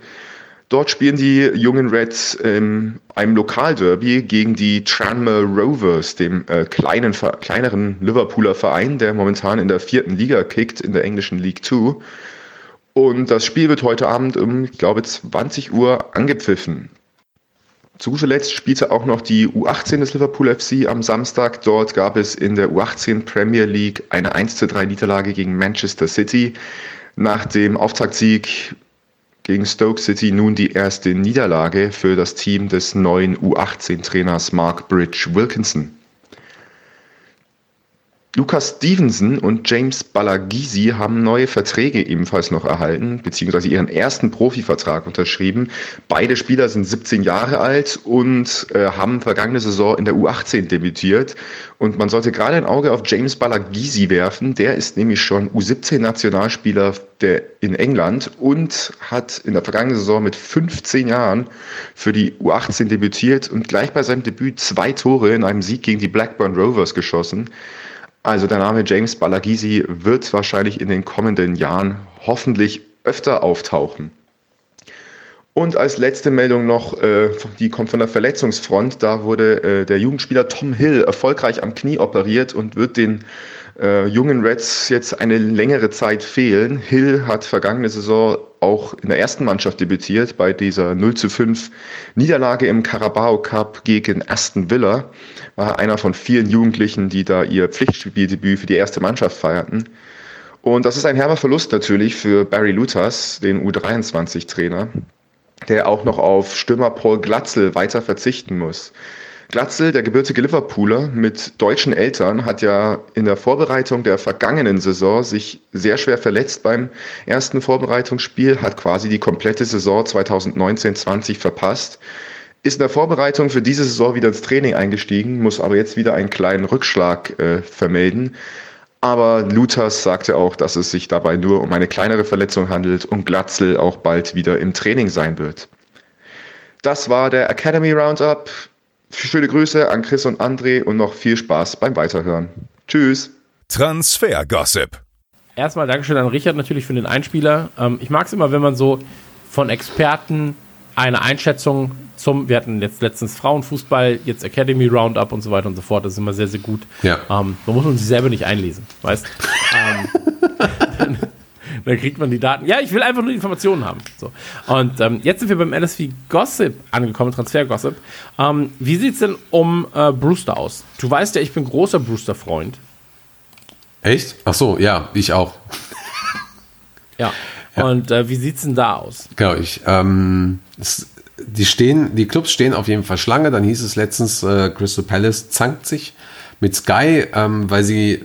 Dort spielen die jungen Reds in einem Lokalderby gegen die Tranmere Rovers, dem äh, kleinen, kleineren Liverpooler Verein, der momentan in der vierten Liga kickt, in der englischen League 2. Und das Spiel wird heute Abend um, ich glaube, 20 Uhr angepfiffen. Zu guter Letzt spielte auch noch die U18 des Liverpool FC am Samstag. Dort gab es in der U18 Premier League eine 1 zu 3 Niederlage gegen Manchester City. Nach dem Auftaktsieg gegen Stoke City nun die erste Niederlage für das Team des neuen U18-Trainers Mark Bridge Wilkinson. Lucas Stevenson und James Balagisi haben neue Verträge ebenfalls noch erhalten, beziehungsweise ihren ersten Profivertrag unterschrieben. Beide Spieler sind 17 Jahre alt und äh, haben vergangene Saison in der U18 debütiert. Und man sollte gerade ein Auge auf James Balagisi werfen. Der ist nämlich schon U17-Nationalspieler der in England und hat in der vergangenen Saison mit 15 Jahren für die U18 debütiert und gleich bei seinem Debüt zwei Tore in einem Sieg gegen die Blackburn Rovers geschossen. Also der Name James Balagisi wird wahrscheinlich in den kommenden Jahren hoffentlich öfter auftauchen. Und als letzte Meldung noch, äh, die kommt von der Verletzungsfront. Da wurde äh, der Jugendspieler Tom Hill erfolgreich am Knie operiert und wird den äh, jungen Reds jetzt eine längere Zeit fehlen. Hill hat vergangene Saison auch in der ersten Mannschaft debütiert bei dieser 0 zu 5 Niederlage im Carabao Cup gegen Aston Villa. War einer von vielen Jugendlichen, die da ihr Pflichtspieldebüt für die erste Mannschaft feierten. Und das ist ein herber Verlust natürlich für Barry Luthers, den U23-Trainer, der auch noch auf Stürmer Paul Glatzel weiter verzichten muss. Glatzel, der gebürtige Liverpooler mit deutschen Eltern, hat ja in der Vorbereitung der vergangenen Saison sich sehr schwer verletzt beim ersten Vorbereitungsspiel, hat quasi die komplette Saison 2019-20 verpasst, ist in der Vorbereitung für diese Saison wieder ins Training eingestiegen, muss aber jetzt wieder einen kleinen Rückschlag äh, vermelden. Aber Luthers sagte auch, dass es sich dabei nur um eine kleinere Verletzung handelt und Glatzel auch bald wieder im Training sein wird. Das war der Academy Roundup. Schöne Grüße an Chris und André und noch viel Spaß beim Weiterhören. Tschüss. Transfer Gossip. Erstmal Dankeschön an Richard natürlich für den Einspieler. Ähm, ich mag es immer, wenn man so von Experten eine Einschätzung zum, wir hatten jetzt letztens Frauenfußball, jetzt Academy Roundup und so weiter und so fort. Das ist immer sehr, sehr gut. Ja. Ähm, man muss man sich selber nicht einlesen, weißt ähm, dann, dann kriegt man die Daten. Ja, ich will einfach nur die Informationen haben. So. Und ähm, jetzt sind wir beim LSV Gossip angekommen, Transfer Gossip. Ähm, wie sieht es denn um äh, Brewster aus? Du weißt ja, ich bin großer Brewster-Freund. Echt? Ach so, ja, ich auch. Ja. Und äh, wie sieht's denn da aus? Genau, ich. Ähm, es, die stehen, die Clubs stehen auf jeden Fall Schlange. Dann hieß es letztens, äh, Crystal Palace zankt sich mit Sky, ähm, weil sie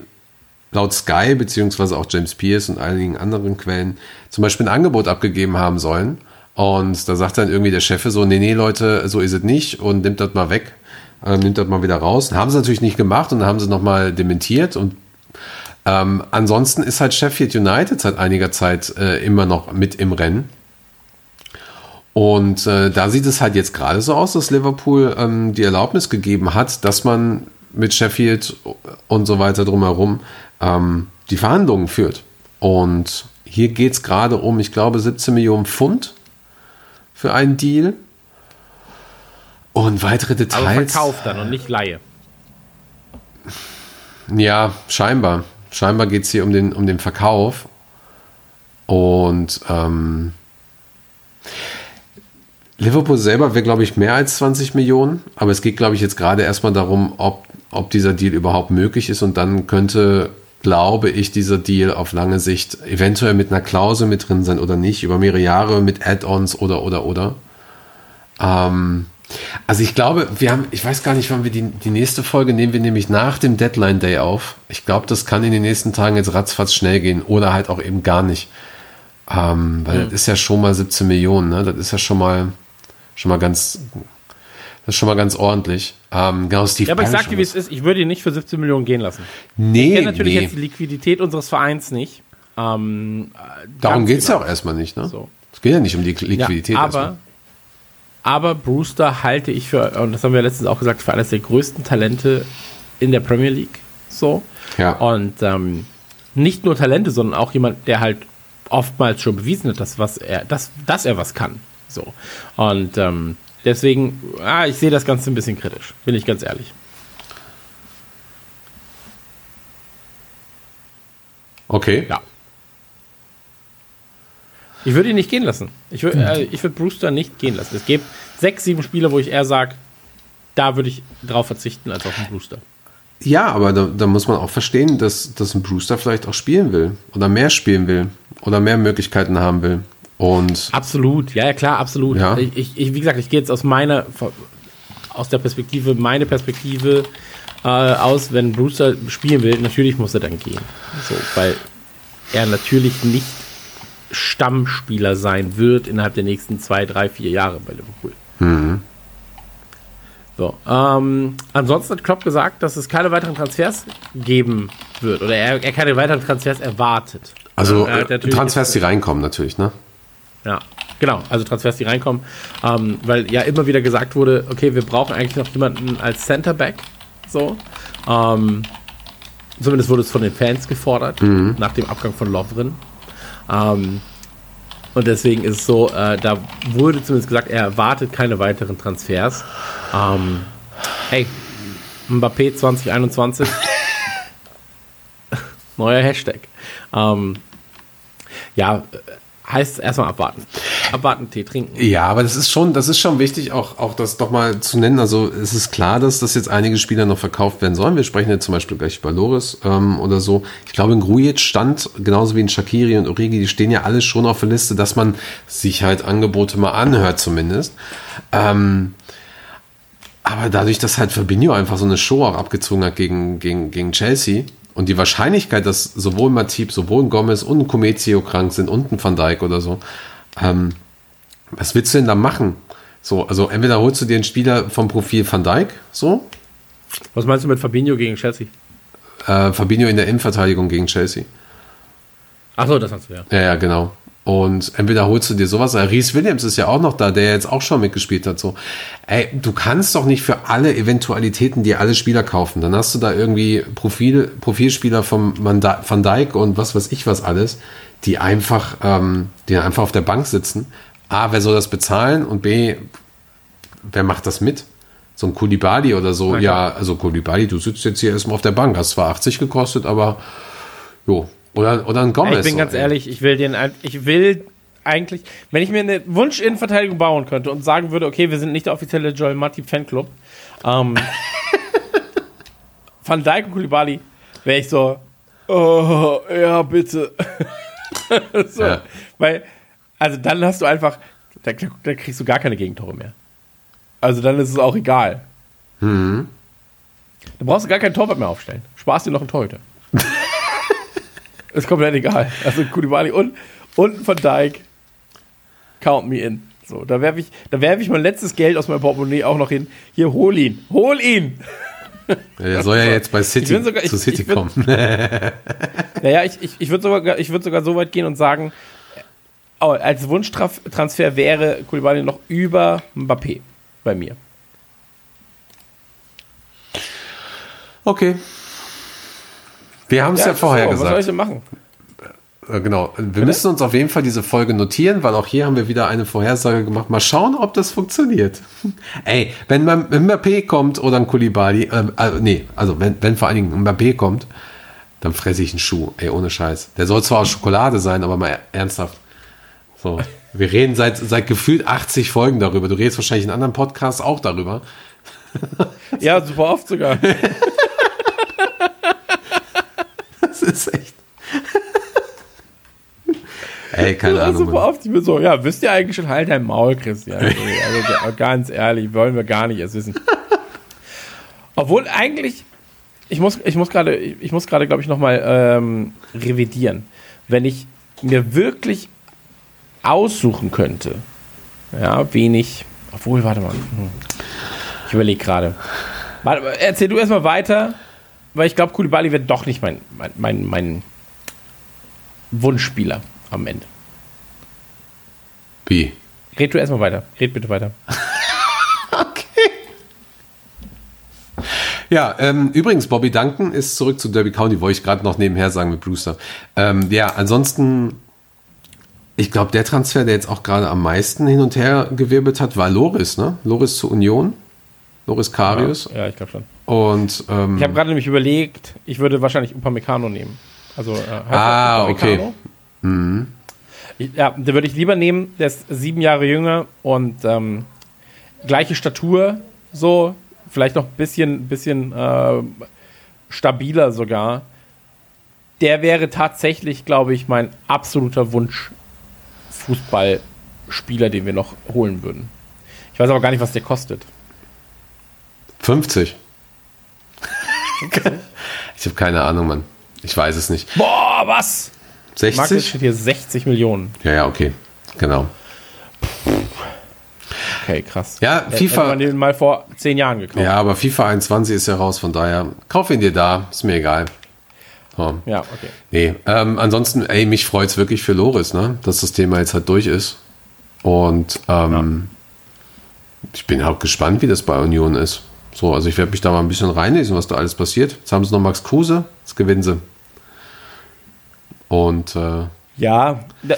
laut Sky beziehungsweise auch James Pierce und einigen anderen Quellen zum Beispiel ein Angebot abgegeben haben sollen. Und da sagt dann irgendwie der Chef so, nee, nee, Leute, so ist es nicht und nimmt das mal weg, äh, nimmt das mal wieder raus. Dann haben sie natürlich nicht gemacht und haben sie nochmal dementiert und ähm, ansonsten ist halt Sheffield United seit einiger Zeit äh, immer noch mit im Rennen. Und äh, da sieht es halt jetzt gerade so aus, dass Liverpool ähm, die Erlaubnis gegeben hat, dass man mit Sheffield und so weiter drumherum ähm, die Verhandlungen führt. Und hier geht es gerade um, ich glaube, 17 Millionen Pfund für einen Deal. Und weitere Details. Verkauf dann und nicht Laie. Ja, scheinbar. Scheinbar geht es hier um den, um den Verkauf. Und ähm, Liverpool selber wäre, glaube ich, mehr als 20 Millionen. Aber es geht, glaube ich, jetzt gerade erstmal darum, ob, ob dieser Deal überhaupt möglich ist. Und dann könnte, glaube ich, dieser Deal auf lange Sicht eventuell mit einer Klausel mit drin sein oder nicht. Über mehrere Jahre mit Add-ons oder, oder, oder. Ähm, also ich glaube, wir haben, ich weiß gar nicht, wann wir die, die nächste Folge nehmen wir nämlich nach dem Deadline Day auf. Ich glaube, das kann in den nächsten Tagen jetzt ratzfatz schnell gehen oder halt auch eben gar nicht. Ähm, weil das ist ja schon mal 17 Millionen, ne? Das ist ja schon mal, schon mal ganz, das ist schon mal ganz ordentlich. Ähm, genau, Steve Ja, aber ich sag dir, wie es ist, ich würde ihn nicht für 17 Millionen gehen lassen. Nee, Ich kenne natürlich nee. jetzt die Liquidität unseres Vereins nicht. Ähm, äh, Darum geht es ja genau. auch erstmal nicht, ne? So. Es geht ja nicht um die Liquidität. Ja, erstmal. aber, aber Brewster halte ich für, und das haben wir letztens auch gesagt, für eines der größten Talente in der Premier League. So. Ja. Und ähm, nicht nur Talente, sondern auch jemand, der halt oftmals schon bewiesen hat, dass, was er, dass, dass er was kann. So. Und ähm, deswegen, ah, ich sehe das Ganze ein bisschen kritisch, bin ich ganz ehrlich. Okay. Ja. Ich würde ihn nicht gehen lassen. Ich würde äh, ich würd Brewster nicht gehen lassen. Es gibt sechs, sieben Spiele, wo ich eher sage, da würde ich drauf verzichten als auf den Brewster. Ja, aber da, da muss man auch verstehen, dass, dass ein Brewster vielleicht auch spielen will oder mehr spielen will oder mehr Möglichkeiten haben will. Und Absolut, ja, ja klar, absolut. Ja. Ich, ich, wie gesagt, ich gehe jetzt aus meiner, aus der Perspektive, meine Perspektive äh, aus, wenn Brewster spielen will, natürlich muss er dann gehen. So, weil er natürlich nicht Stammspieler sein wird innerhalb der nächsten zwei, drei, vier Jahre bei Liverpool. So, ähm, ansonsten hat Klopp gesagt, dass es keine weiteren Transfers geben wird oder er, er keine weiteren Transfers erwartet. also äh, Transfers, die reinkommen natürlich, ne? Ja, genau. Also Transfers, die reinkommen. Ähm, weil ja immer wieder gesagt wurde, okay, wir brauchen eigentlich noch jemanden als Centerback. So. Ähm, zumindest wurde es von den Fans gefordert, nach dem Abgang von Lovren. Ähm, und deswegen ist es so, äh, da wurde zumindest gesagt, er erwartet keine weiteren Transfers. Ähm, hey, Mbappé 2021. Neuer Hashtag. Ähm, ja, äh, heißt erstmal abwarten. Abwarten, Tee trinken. Ja, aber das ist schon, das ist schon wichtig, auch, auch das doch mal zu nennen. Also es ist klar, dass das jetzt einige Spieler noch verkauft werden sollen. Wir sprechen jetzt zum Beispiel gleich über Loris ähm, oder so. Ich glaube, in Grujic stand, genauso wie in Shakiri und Origi, die stehen ja alle schon auf der Liste, dass man sich halt Angebote mal anhört zumindest. Ähm, aber dadurch, dass halt Fabinho einfach so eine Show auch abgezogen hat gegen, gegen, gegen Chelsea und die Wahrscheinlichkeit, dass sowohl Matip, sowohl ein Gomez und ein Comezio krank sind und ein Van Dijk oder so, ähm, was willst du denn da machen? So, also entweder holst du dir einen Spieler vom Profil Van Dijk, so, Was meinst du mit Fabinho gegen Chelsea? äh, Fabinho in der Innenverteidigung gegen Chelsea. Achso, das hast du ja. Ja, ja, genau. Und entweder holst du dir sowas, Reese Williams ist ja auch noch da, der jetzt auch schon mitgespielt hat. So, ey, du kannst doch nicht für alle Eventualitäten dir alle Spieler kaufen. Dann hast du da irgendwie Profil, Profilspieler vom Manda- Van Dijk und was weiß ich was alles, die einfach, ähm, die einfach auf der Bank sitzen. A, wer soll das bezahlen? Und B, wer macht das mit? So ein Kulibali oder so. Ja, also Kulibali, du sitzt jetzt hier erstmal auf der Bank, hast zwar 80 gekostet, aber jo. Oder, oder ein Gomez. ich bin ganz ehrlich, ich will den, ein- ich will eigentlich, wenn ich mir eine Wunsch-Innenverteidigung bauen könnte und sagen würde, okay, wir sind nicht der offizielle Joel Matip Fanclub, ähm, Van Dijk und Koulibaly, wäre ich so, oh, ja, bitte. so, Ja. Weil, also dann hast du einfach, da, da kriegst du gar keine Gegentore mehr. Also dann ist es auch egal. Mhm. Da brauchst du gar keinen Torwart mehr aufstellen. Sparst dir noch einen Torhüter. Ist komplett egal. Also Koulibaly und, und Van Dijk, count me in. So, da werfe ich, da werfe ich mein letztes Geld aus meinem Portemonnaie auch noch hin. Hier, hol ihn. Hol ihn! Der soll ja jetzt bei City, sogar- ich- zu City ich bin- kommen. Naja, ich, ich, ich würde sogar, ich würd sogar so weit gehen und sagen, oh, als Wunschtransfer wäre Koulibaly noch über Mbappé bei mir. Okay. Wir haben es ja, vorher so, Was soll ich gesagt. denn machen? Äh, Genau. Wir müssen uns auf jeden Fall diese Folge notieren, weil auch hier haben wir wieder eine Vorhersage gemacht. Mal schauen, ob das funktioniert. Ey, wenn man Mbappé kommt oder ein Koulibaly, äh, äh, nee, also wenn, wenn vor allen Dingen Mbappé kommt, dann fresse ich einen Schuh. Ey, ohne Scheiß. Der soll zwar aus Schokolade sein, aber mal ernsthaft. So. Wir reden seit, seit gefühlt 80 Folgen darüber. Du redest wahrscheinlich in anderen Podcasts auch darüber. Ja, super oft sogar. Das ist echt. Ey, keine Ja, Ahnung. super Mann. oft. Ich bin so, ja, wisst ihr eigentlich schon, halt dein Maul, Christian. Also, ganz ehrlich, wollen wir gar nicht erst wissen. Obwohl eigentlich, ich muss, ich muss gerade, ich muss gerade, glaube ich, nochmal ähm, revidieren. Wenn ich mir wirklich aussuchen könnte, ja, wenig, obwohl, warte mal, hm. ich überlege gerade. Warte, erzähl du erstmal weiter, weil ich glaube, Koulibaly wird doch nicht mein, mein, mein, mein Wunschspieler am Ende. Wie? Red du erstmal weiter. Red bitte weiter. Ja, ähm, übrigens, Bobby Duncan ist zurück zu Derby County, wollte ich gerade noch nebenher sagen mit Brewster. Ähm, ja, ansonsten, ich glaube, der Transfer, der jetzt auch gerade am meisten hin und her gewirbelt hat, war Loris, ne? Loris zur Union. Loris Karius. Ja, ich glaube schon. Und ähm, Ich habe gerade nämlich überlegt, ich würde wahrscheinlich Upamecano nehmen. Also, äh, heißt Ah, er Upamecano? Ich, ja, den würde ich lieber nehmen. Der ist sieben Jahre jünger und ähm, gleiche Statur, so, vielleicht noch ein bisschen, bisschen äh, stabiler sogar. Der wäre tatsächlich, glaube ich, mein absoluter Wunsch Fußballspieler, den wir noch holen würden. Ich weiß aber gar nicht, was der kostet. 50. ich habe keine Ahnung, Mann. Ich weiß es nicht. Boah, was? Market 60? steht hier 60 Millionen. Ja, ja, okay. Genau. Okay, krass. Ja, Hätte FIFA- man den mal vor zehn Jahren gekauft. Ja, aber FIFA 21 ist ja raus, von daher kauf ihn dir da, ist mir egal. So. Ja, okay. Nee, ähm, ansonsten, ey, mich freut's wirklich für Loris, ne, dass das Thema jetzt halt durch ist. Und ähm, ich bin auch gespannt, wie das bei Union ist. So, also ich werde mich da mal ein bisschen reinlesen, was da alles passiert. Jetzt haben sie noch Max Kruse, jetzt gewinnen sie. Und äh, Ja, äh,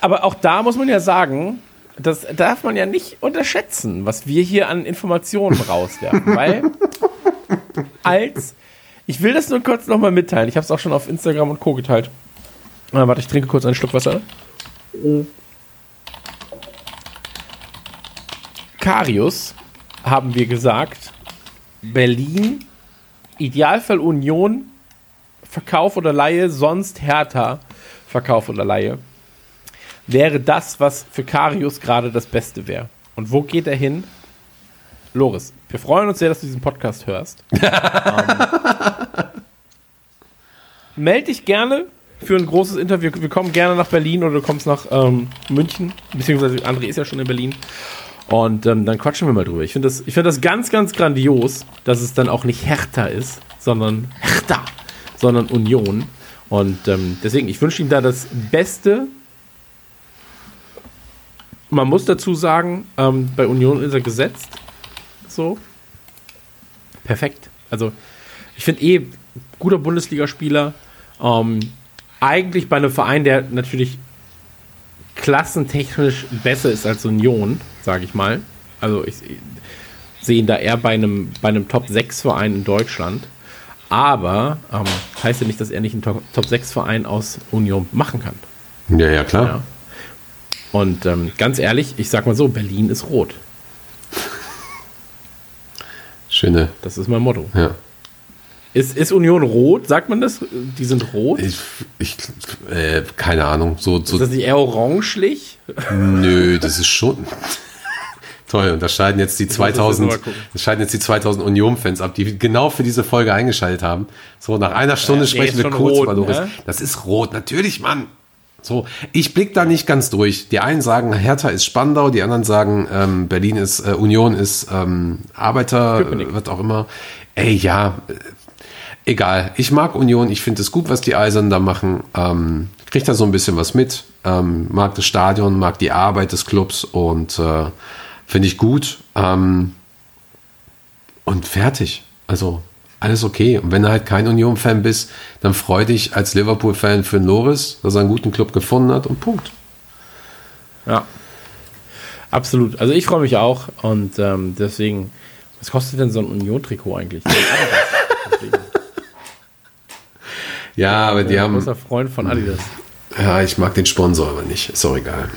aber auch da muss man ja sagen, das darf man ja nicht unterschätzen, was wir hier an Informationen rauswerfen, weil als ich will das nur kurz nochmal mitteilen. Ich habe es auch schon auf Instagram und Co. geteilt. Ah, warte, ich trinke kurz einen Schluck Wasser. Karius haben wir gesagt, Berlin, Idealfall Union, Verkauf oder Laie, sonst Hertha, Verkauf oder Laie, wäre das, was für Karius gerade das Beste wäre. Und wo geht er hin? Loris, wir freuen uns sehr, dass du diesen Podcast hörst. ähm, meld dich gerne für ein großes Interview. Wir kommen gerne nach Berlin oder du kommst nach ähm, München, beziehungsweise André ist ja schon in Berlin. Und ähm, dann quatschen wir mal drüber. Ich finde das, ich find das ganz, ganz grandios, dass es dann auch nicht Hertha ist, sondern Hertha, sondern Union. Und ähm, deswegen, ich wünsche ihm da das Beste. Man muss dazu sagen, ähm, bei Union ist er gesetzt. So. Perfekt. Also, ich finde eh, guter Bundesligaspieler. Ähm, eigentlich bei einem Verein, der natürlich klassentechnisch besser ist als Union, sage ich mal. Also ich, ich sehe ihn da eher bei einem, bei einem Top-6-Verein in Deutschland. Aber ähm, heißt ja nicht, dass er nicht einen Top-6-Verein aus Union machen kann. ja, ja, klar. Ja. Und ähm, ganz ehrlich, ich sag mal so, Berlin ist rot. Schöne, Das ist mein Motto. ja. Ist, ist Union rot? Sagt man das? Die sind rot? Ich, ich äh, keine Ahnung, so, so ist das nicht eher orangelich? Nö, das ist schon. Toll, und da scheiden jetzt die muss das jetzt 2000, noch mal gucken. das scheiden jetzt die 2000 Union-Fans ab, die genau für diese Folge eingeschaltet haben. So, nach einer Stunde nee, sprechen wir kurz über Loris. ne? Das ist rot, natürlich, Mann. So, ich blick da nicht ganz durch. Die einen sagen, Hertha ist Spandau, die anderen sagen, ähm, Berlin ist, äh, Union ist ähm, Arbeiter, Köpenick. äh, was auch immer. Ey, ja, äh, egal. Ich mag Union, ich finde es gut, was die Eisernen da machen. Ähm, krieg da so ein bisschen was mit. Ähm, mag das Stadion, mag die Arbeit des Clubs und äh, finde ich gut. Ähm, und fertig. Also alles okay. Und wenn du halt kein Union-Fan bist, dann freu dich als Liverpool-Fan für den Loris, dass er einen guten Club gefunden hat und Punkt. Ja. Absolut. Also ich freue mich auch und ähm, deswegen, was kostet denn so ein Union-Trikot eigentlich? Ja, aber die ein haben, großer Freund von Adidas. ja, ich mag den Sponsor aber nicht. Ist auch egal.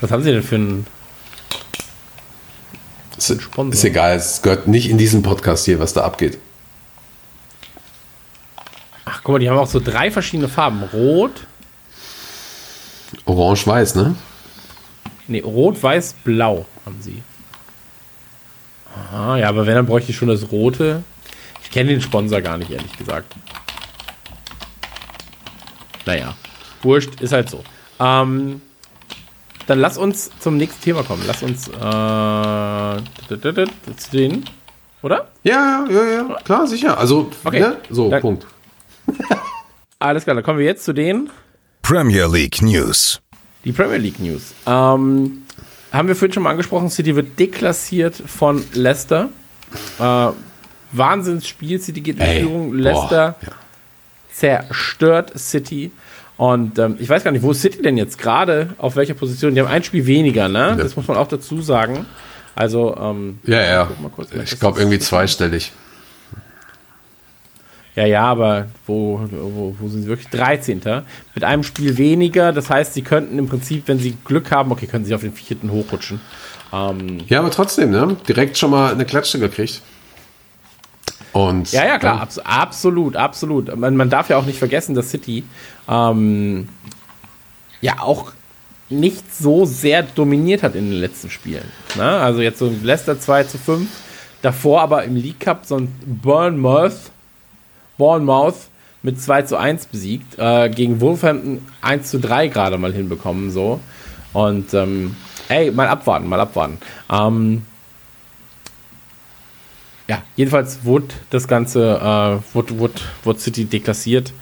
Was haben sie denn für einen Ist, Sponsor. ist egal, es gehört nicht in diesen Podcast hier, was da abgeht. Ach, guck mal, die haben auch so drei verschiedene Farben. Rot, Orange-Weiß, ne? nee, rot, weiß, blau haben sie. Ah, ja, aber wenn, dann bräuchte ich schon das rote. Ich kenne den Sponsor gar nicht, ehrlich gesagt. Naja, wurscht, ist halt so. Ähm, dann lass uns zum nächsten Thema kommen. Lass uns äh, zu den, oder? Ja, ja, ja, ja, klar, sicher. Also, Okay. ne? so, Dann- Punkt. Alles klar, dann kommen wir jetzt zu den Premier League News. Die Premier League News. Ähm, haben wir vorhin schon mal angesprochen, City wird deklassiert von Leicester. Äh, Wahnsinnsspiel, City geht in Ey, Führung, boah, Leicester ja. Zerstört City. Und ähm, ich weiß gar nicht, wo ist City denn jetzt gerade? Auf welcher Position? Die haben ein Spiel weniger, ne? Das muss man auch dazu sagen. Also, ähm, Ja, ja. kurz, Ich glaube irgendwie zweistellig. Ja, ja, aber wo, wo, wo sind sie wirklich? 13. Mit einem Spiel weniger. Das heißt, sie könnten im Prinzip, wenn sie Glück haben, okay, können sie auf den vierten hochrutschen. Ähm, Ja, aber trotzdem, ne? Direkt schon mal eine Klatsche gekriegt. Und Ja, ja, klar, abs absolut, absolut. Man, man darf ja auch nicht vergessen, dass City ähm, ja auch nicht so sehr dominiert hat in den letzten Spielen. Ne? Also jetzt so ein Leicester 2 zu 5, davor aber im League Cup so ein Bournemouth, Bournemouth mit 2 zu 1 besiegt, äh, gegen Wolverhampton 1 zu 3 gerade mal hinbekommen, so. Und, ähm, ey, mal abwarten, mal abwarten. Ähm, ja, jedenfalls wurde das Ganze, äh, wurde, wurde, wurde City deklassiert.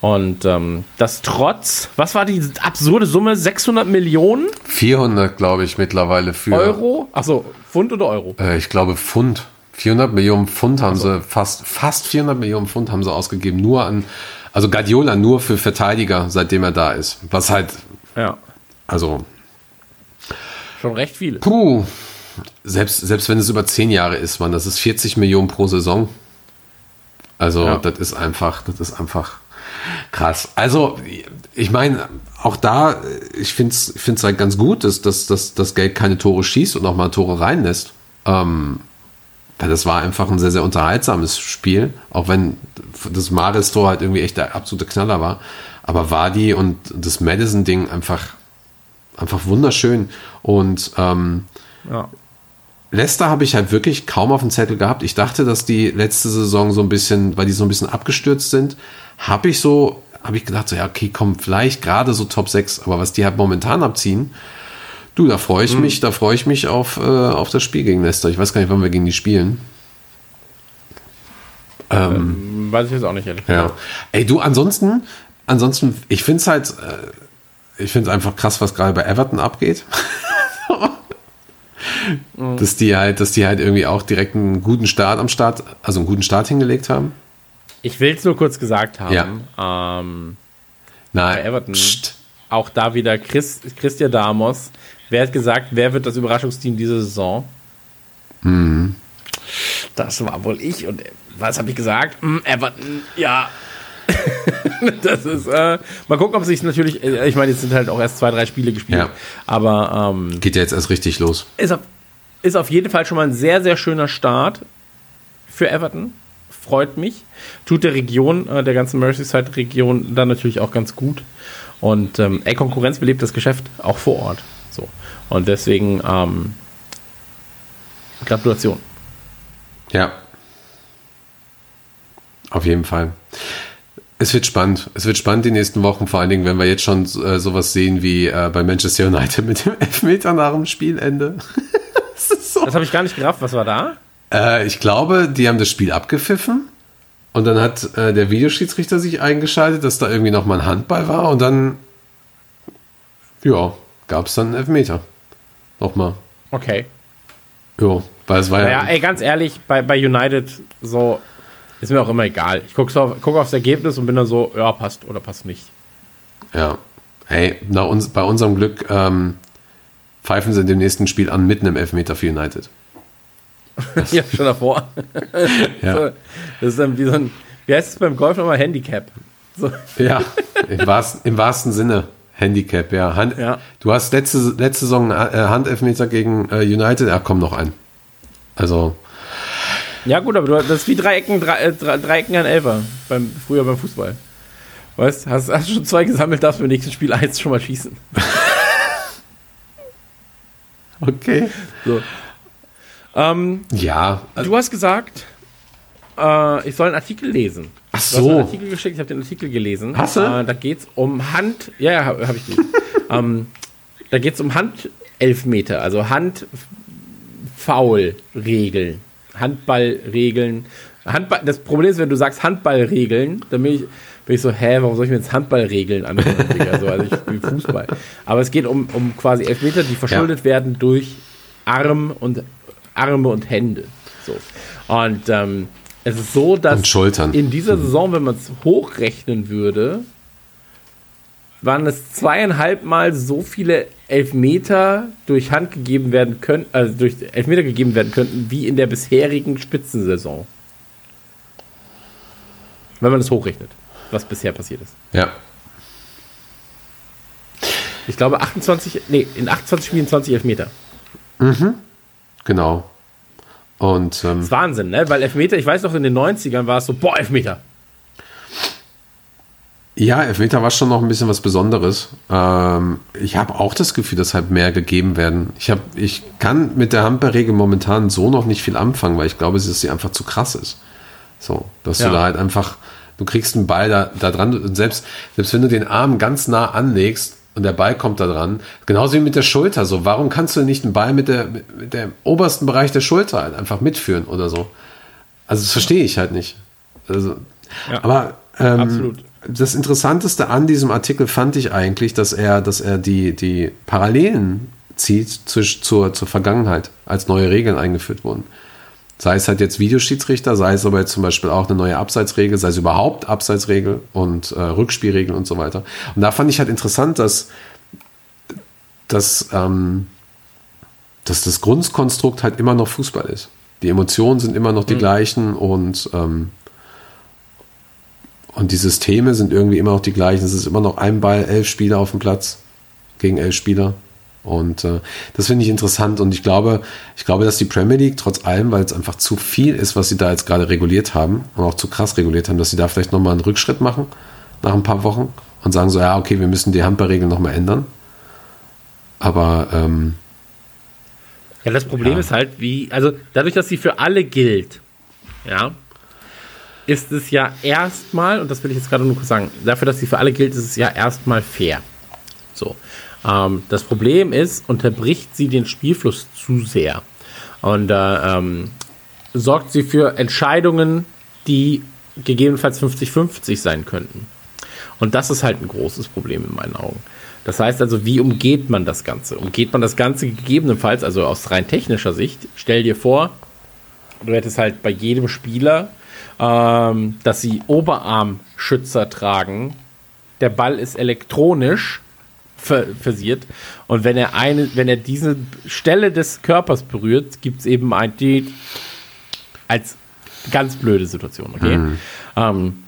Und ähm, das trotz, was war die absurde Summe? 600 Millionen 400, glaube ich, mittlerweile für. Euro? Achso, Pfund oder Euro? Äh, ich glaube Pfund. 400 Millionen Pfund haben sie, fast, fast 400 Millionen Pfund haben sie ausgegeben. Nur an, also Guardiola nur für Verteidiger, seitdem er da ist. Was halt, Ja, also, schon recht viele. puh. Selbst, selbst wenn es über 10 Jahre ist, man, das ist 40 Millionen pro Saison. Also, Ja. das ist einfach, das ist einfach krass. Also, ich meine, auch da, ich finde es ich find's halt ganz gut, dass, dass, dass das Geld keine Tore schießt und auch mal Tore reinlässt. Ähm, weil das war einfach ein sehr, sehr unterhaltsames Spiel, auch wenn das Maris-Tor halt irgendwie echt der absolute Knaller war. Aber Wadi und das Madison-Ding einfach, einfach wunderschön. Und ähm, Ja. Leicester habe ich halt wirklich kaum auf dem Zettel gehabt. Ich dachte, dass die letzte Saison so ein bisschen, weil die so ein bisschen abgestürzt sind, habe ich so, habe ich gedacht, so, ja, okay, komm, vielleicht gerade so Top 6, aber was die halt momentan abziehen, du, da freue ich mich, da freue ich mich auf, äh, auf das Spiel gegen Leicester. Ich weiß gar nicht, wann wir gegen die spielen. Ähm, Weiß ich jetzt auch nicht, ehrlich ja. gesagt. Ey, du, ansonsten, ansonsten, ich finde es halt, äh, ich finde es einfach krass, was gerade bei Everton abgeht. dass die halt, dass die halt irgendwie auch direkt einen guten Start am Start, also einen guten Start hingelegt haben. Ich will es nur kurz gesagt haben. Ja. Ähm, Nein, Bei Everton. Psst. auch da wieder Chris, Christian Damos. Wer hat gesagt, wer wird das Überraschungsteam diese Saison? Mhm. Das war wohl ich. Und was habe ich gesagt? Hm, Everton, ja. das ist, äh, mal gucken, ob sich natürlich, äh, ich meine, jetzt sind halt auch erst zwei, drei Spiele gespielt. Ja. Aber ähm, Geht ja jetzt erst richtig los. ist, auf, ist auf jeden Fall schon mal ein sehr, sehr schöner Start für Everton. Freut mich. Tut der Region, äh, der ganzen Merseyside-Region dann natürlich auch ganz gut. Und ähm, ey, Konkurrenz belebt das Geschäft auch vor Ort. So. Und deswegen ähm, Gratulation. Ja. Auf jeden Fall. Es wird spannend. Es wird spannend die nächsten Wochen, vor allen Dingen, wenn wir jetzt schon äh, sowas sehen wie äh, bei Manchester United mit dem Elfmeter nach dem Spielende. So Das habe ich gar nicht gerafft. Was war da? Äh, ich glaube, die haben das Spiel abgepfiffen und dann hat äh, der Videoschiedsrichter sich eingeschaltet, dass da irgendwie nochmal ein Handball war und dann, ja, gab es dann einen Elfmeter. Nochmal. Okay. Ja, weil es war ja. Naja, ey, ganz ehrlich, bei, bei United so ist mir auch immer egal. Ich gucke auf, guck aufs Ergebnis und bin dann so, ja, passt oder passt nicht. ja. Hey, nach uns, bei unserem Glück ähm, pfeifen sie in dem nächsten Spiel an mitten im Elfmeter für United. ja, schon davor. Ja, So, Das ist dann wie so ein, wie heißt es beim Golf nochmal? Handicap. So. ja im, wahrsten, im wahrsten Sinne. Handicap, ja. Hand, Ja. Du hast letzte, letzte Saison äh, Handelfmeter gegen äh, United, ja, komm noch ein. Also, Ja, gut, aber du, das ist wie Dreiecken, drei, äh, drei, Dreiecken ein Elfer. Beim, früher beim Fußball. Weißt hast, hast schon zwei gesammelt, darfst du im nächsten Spiel eins schon mal schießen. okay. So. Ähm, Ja, du hast gesagt, äh, ich soll einen Artikel lesen. Ach Du hast so. einen Artikel geschickt, ich habe den Artikel gelesen. Hast du? Äh, da geht es um Hand. Ja, ja, habe hab ich gelesen. ähm, da geht es um Handelfmeter, also Handfoul-Regeln. Handballregeln. Handball, das Problem ist, wenn du sagst Handballregeln, dann bin ich, bin ich so, hä, warum soll ich mir jetzt Handballregeln anhören? Digga? so, also ich spiele Fußball. Aber es geht um, um quasi Elfmeter, die verschuldet werden durch Arm und, Arme und Hände. So. Und ähm, es ist so, dass in dieser Saison, wenn man es hochrechnen würde, waren es zweieinhalb Mal so viele Elfmeter durch Hand gegeben werden können, also durch Elfmeter gegeben werden könnten, wie in der bisherigen Spitzensaison. Wenn man es hochrechnet, was bisher passiert ist. ja. Ich glaube 28, nee, in 28 Spielen 20 Elfmeter. Genau. Und ähm, Das ist Wahnsinn, ne? Weil Elfmeter, ich weiß noch, in den 90ern war es so, boah, Elfmeter. Ja, Elfmeter war schon noch ein bisschen was Besonderes. Ähm, ich habe auch das Gefühl, dass halt mehr gegeben werden. Ich, hab, ich kann mit der Handballregel momentan so noch nicht viel anfangen, weil ich glaube, dass sie einfach zu krass ist. So, dass Ja. du da halt einfach, du kriegst einen Ball da, da dran und selbst, selbst wenn du den Arm ganz nah anlegst und der Ball kommt da dran, genauso wie mit der Schulter, so, warum kannst du nicht einen Ball mit der, mit, dem obersten Bereich der Schulter halt einfach mitführen oder so? Also das verstehe ich halt nicht. Also, Ja. aber ähm, Absolut. das Interessanteste an diesem Artikel fand ich eigentlich, dass er, dass er die, die Parallelen zieht zwisch, zur, zur Vergangenheit, als neue Regeln eingeführt wurden. Sei es halt jetzt Videoschiedsrichter, sei es aber jetzt zum Beispiel auch eine neue Abseitsregel, sei es überhaupt Abseitsregel und äh, Rückspielregel und so weiter. Und da fand ich halt interessant, dass, dass, ähm, dass das Grundkonstrukt halt immer noch Fußball ist. Die Emotionen sind immer noch die gleichen und, ähm, und die Systeme sind irgendwie immer noch die gleichen. Es ist immer noch ein Ball, elf Spieler auf dem Platz gegen elf Spieler. Und äh, das finde ich interessant. Und ich glaube, ich glaube, dass die Premier League trotz allem, weil es einfach zu viel ist, was sie da jetzt gerade reguliert haben und auch zu krass reguliert haben, dass sie da vielleicht nochmal einen Rückschritt machen nach ein paar Wochen und sagen so, ja, okay, wir müssen die Handballregeln nochmal ändern. Aber ähm, Ja, das Problem Ja. ist halt, wie, also dadurch, dass sie für alle gilt, ja, ist es ja erstmal, und das will ich jetzt gerade nur kurz sagen, dafür, dass sie für alle gilt, ist es ja erstmal fair. So. Ähm, das Problem ist, unterbricht sie den Spielfluss zu sehr. Und äh, ähm, sorgt sie für Entscheidungen, die gegebenenfalls 50-50 sein könnten. Und das ist halt ein großes Problem in meinen Augen. Das heißt also, wie umgeht man das Ganze? Umgeht man das Ganze gegebenenfalls, also aus rein technischer Sicht, stell dir vor, du hättest halt bei jedem Spieler, ähm, dass sie Oberarmschützer tragen. Der Ball ist elektronisch versiert. Und wenn er eine, wenn er diese Stelle des Körpers berührt, gibt es eben ein die als ganz blöde Situation, okay? Ähm,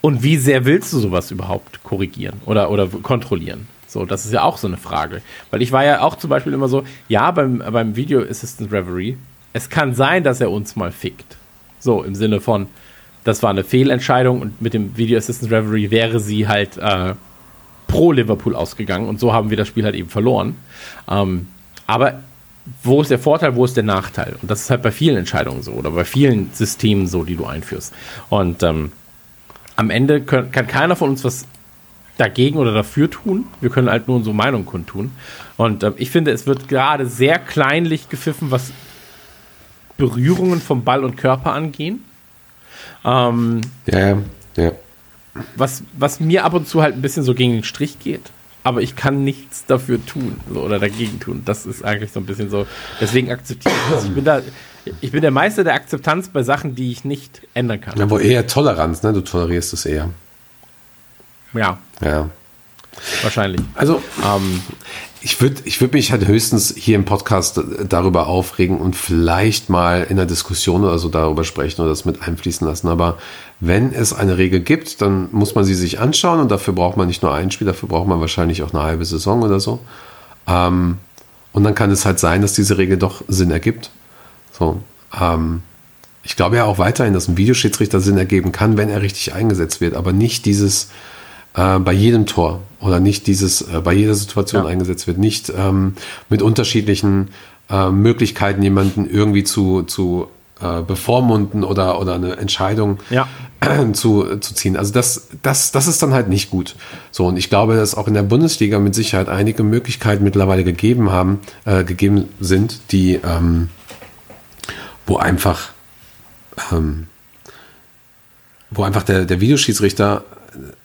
und wie sehr willst du sowas überhaupt korrigieren oder, oder kontrollieren? So, das ist ja auch so eine Frage. Weil ich war ja auch zum Beispiel immer so, ja, beim, beim Video Assistant Reverie, es kann sein, dass er uns mal fickt. So, im Sinne von, das war eine Fehlentscheidung und mit dem Video Assistant Reverie wäre sie halt äh, pro Liverpool ausgegangen und so haben wir das Spiel halt eben verloren. Ähm, aber wo ist der Vorteil, wo ist der Nachteil? Und das ist halt bei vielen Entscheidungen so oder bei vielen Systemen so, die du einführst. Und ähm, am Ende können, kann keiner von uns was dagegen oder dafür tun. Wir können halt nur unsere Meinung kundtun. Und ähm, ich finde, es wird gerade sehr kleinlich gepfiffen, was Berührungen vom Ball und Körper angehen. Ähm, ja, ja. Was, was mir ab und zu halt ein bisschen so gegen den Strich geht. Aber ich kann nichts dafür tun so, oder dagegen tun. Das ist eigentlich so ein bisschen so. Deswegen akzeptiere ich das. Ich bin, da, ich bin der Meister der Akzeptanz bei Sachen, die ich nicht ändern kann. ja, wo eher Toleranz, ne? Du tolerierst es eher. Ja, Ja. Wahrscheinlich. Also, Ähm, Ich würde ich würd mich halt höchstens hier im Podcast darüber aufregen und vielleicht mal in der Diskussion oder so darüber sprechen oder das mit einfließen lassen. Aber wenn es eine Regel gibt, dann muss man sie sich anschauen und dafür braucht man nicht nur ein Spiel, dafür braucht man wahrscheinlich auch eine halbe Saison oder so. Ähm, und dann kann es halt sein, dass diese Regel doch Sinn ergibt. So, ähm, ich glaube ja auch weiterhin, dass ein Videoschiedsrichter Sinn ergeben kann, wenn er richtig eingesetzt wird, aber nicht dieses äh, bei jedem Tor oder nicht dieses äh, bei jeder Situation Ja. eingesetzt wird, nicht ähm, mit unterschiedlichen äh, Möglichkeiten jemanden irgendwie zu, zu äh, bevormunden oder, oder eine Entscheidung Ja. zu, zu ziehen. Also das, das, das ist dann halt nicht gut. So, und ich glaube, dass auch in der Bundesliga mit Sicherheit einige Möglichkeiten mittlerweile gegeben haben, äh, gegeben sind, die ähm, wo einfach ähm, wo einfach der, der Videoschiedsrichter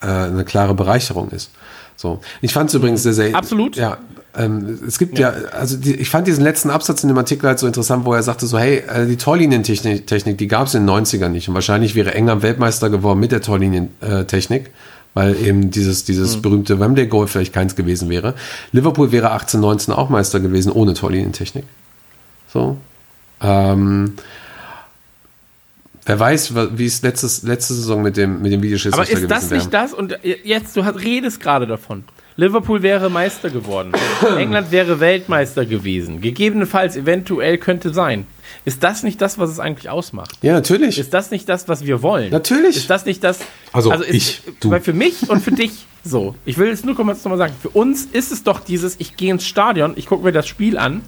äh, eine klare Bereicherung ist. So. Ich fand es übrigens sehr, sehr. Absolut. Ja. Ähm, es gibt ja, also die, ich fand diesen letzten Absatz in dem Artikel halt so interessant, wo er sagte so, hey, äh, die Torlinientechnik, Technik, die gab es in den 90ern nicht. Und wahrscheinlich wäre England Weltmeister geworden mit der Torlinientechnik, weil eben dieses, dieses berühmte Wembley-Goal vielleicht keins gewesen wäre. Liverpool wäre 18, 19 auch Meister gewesen ohne Torlinientechnik. So. Ähm, wer weiß, wie es letztes, letzte Saison mit dem, mit dem aber Videoschiedsrichter ist das gewesen wäre. nicht das? Und jetzt, du redest gerade davon. Liverpool wäre Meister geworden. England wäre Weltmeister gewesen. Gegebenenfalls, eventuell könnte sein. Ist das nicht das, was es eigentlich ausmacht? Ja, natürlich. Ist das nicht das, was wir wollen? Natürlich. Ist das nicht das? Also, ist, ich, du. Weil für mich und für dich so. Ich will jetzt nur kurz nochmal sagen. Für uns ist es doch dieses, ich gehe ins Stadion, ich gucke mir das Spiel an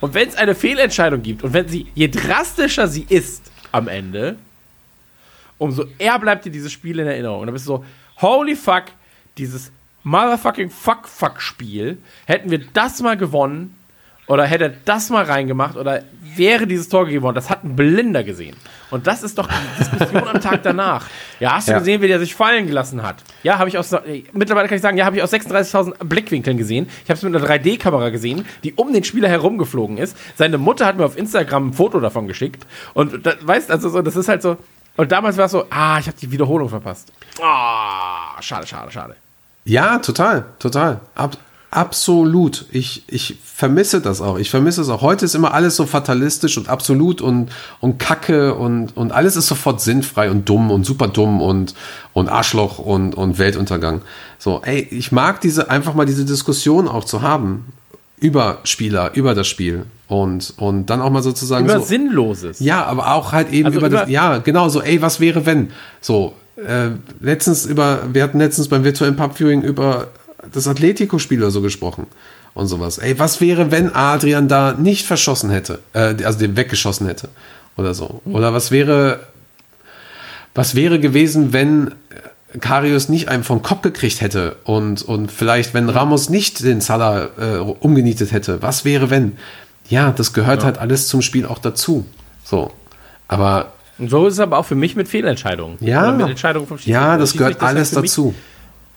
und wenn es eine Fehlentscheidung gibt und wenn sie, je drastischer sie ist am Ende, umso eher bleibt dir dieses Spiel in Erinnerung. Und dann bist du so, holy fuck, dieses motherfucking fuck-fuck-Spiel, hätten wir das mal gewonnen oder hätte das mal reingemacht oder wäre dieses Tor gegeben worden, das hat ein Blinder gesehen. Und das ist doch die Diskussion am Tag danach. Ja, hast du Ja. gesehen, wie der sich fallen gelassen hat? Ja, habe ich aus, äh, mittlerweile kann ich sagen, ja, habe ich aus 36.000 Blickwinkeln gesehen. Ich habe es mit einer 3D-Kamera gesehen, die um den Spieler herumgeflogen ist. Seine Mutter hat mir auf Instagram ein Foto davon geschickt. Und da, weißt also so, das ist halt so. Und damals war es so, ah, ich habe die Wiederholung verpasst. Ah, schade, schade, schade. Ja, total, total. Ab, absolut. Ich, ich vermisse das auch. Ich vermisse es auch. Heute ist immer alles so fatalistisch und absolut und, und Kacke und, und alles ist sofort sinnfrei und dumm und super dumm und, und Arschloch und, und Weltuntergang. So, ey, ich mag diese, einfach mal diese Diskussion auch zu haben über Spieler, über das Spiel und, und dann auch mal sozusagen Über so, Sinnloses. ja, aber auch halt eben Also über, das, über- ja, genau, so, ey, was wäre wenn? So, äh, letztens über, wir hatten letztens beim virtuellen Pub Viewing über das Atletico-Spiel oder so gesprochen und sowas. Ey, was wäre, wenn Adrian da nicht verschossen hätte, äh, also den weggeschossen hätte oder so? Oder was wäre, was wäre gewesen, wenn Karius nicht einen vom Kopf gekriegt hätte und, und vielleicht, wenn Ramos nicht den Salah äh, umgenietet hätte, was wäre, wenn? Ja, das gehört halt alles zum Spiel auch dazu. So. Aber Und so ist es aber auch für mich mit Fehlentscheidungen. ja, mit Entscheidungen vom Schiedsrichter. ja, das gehört alles dazu.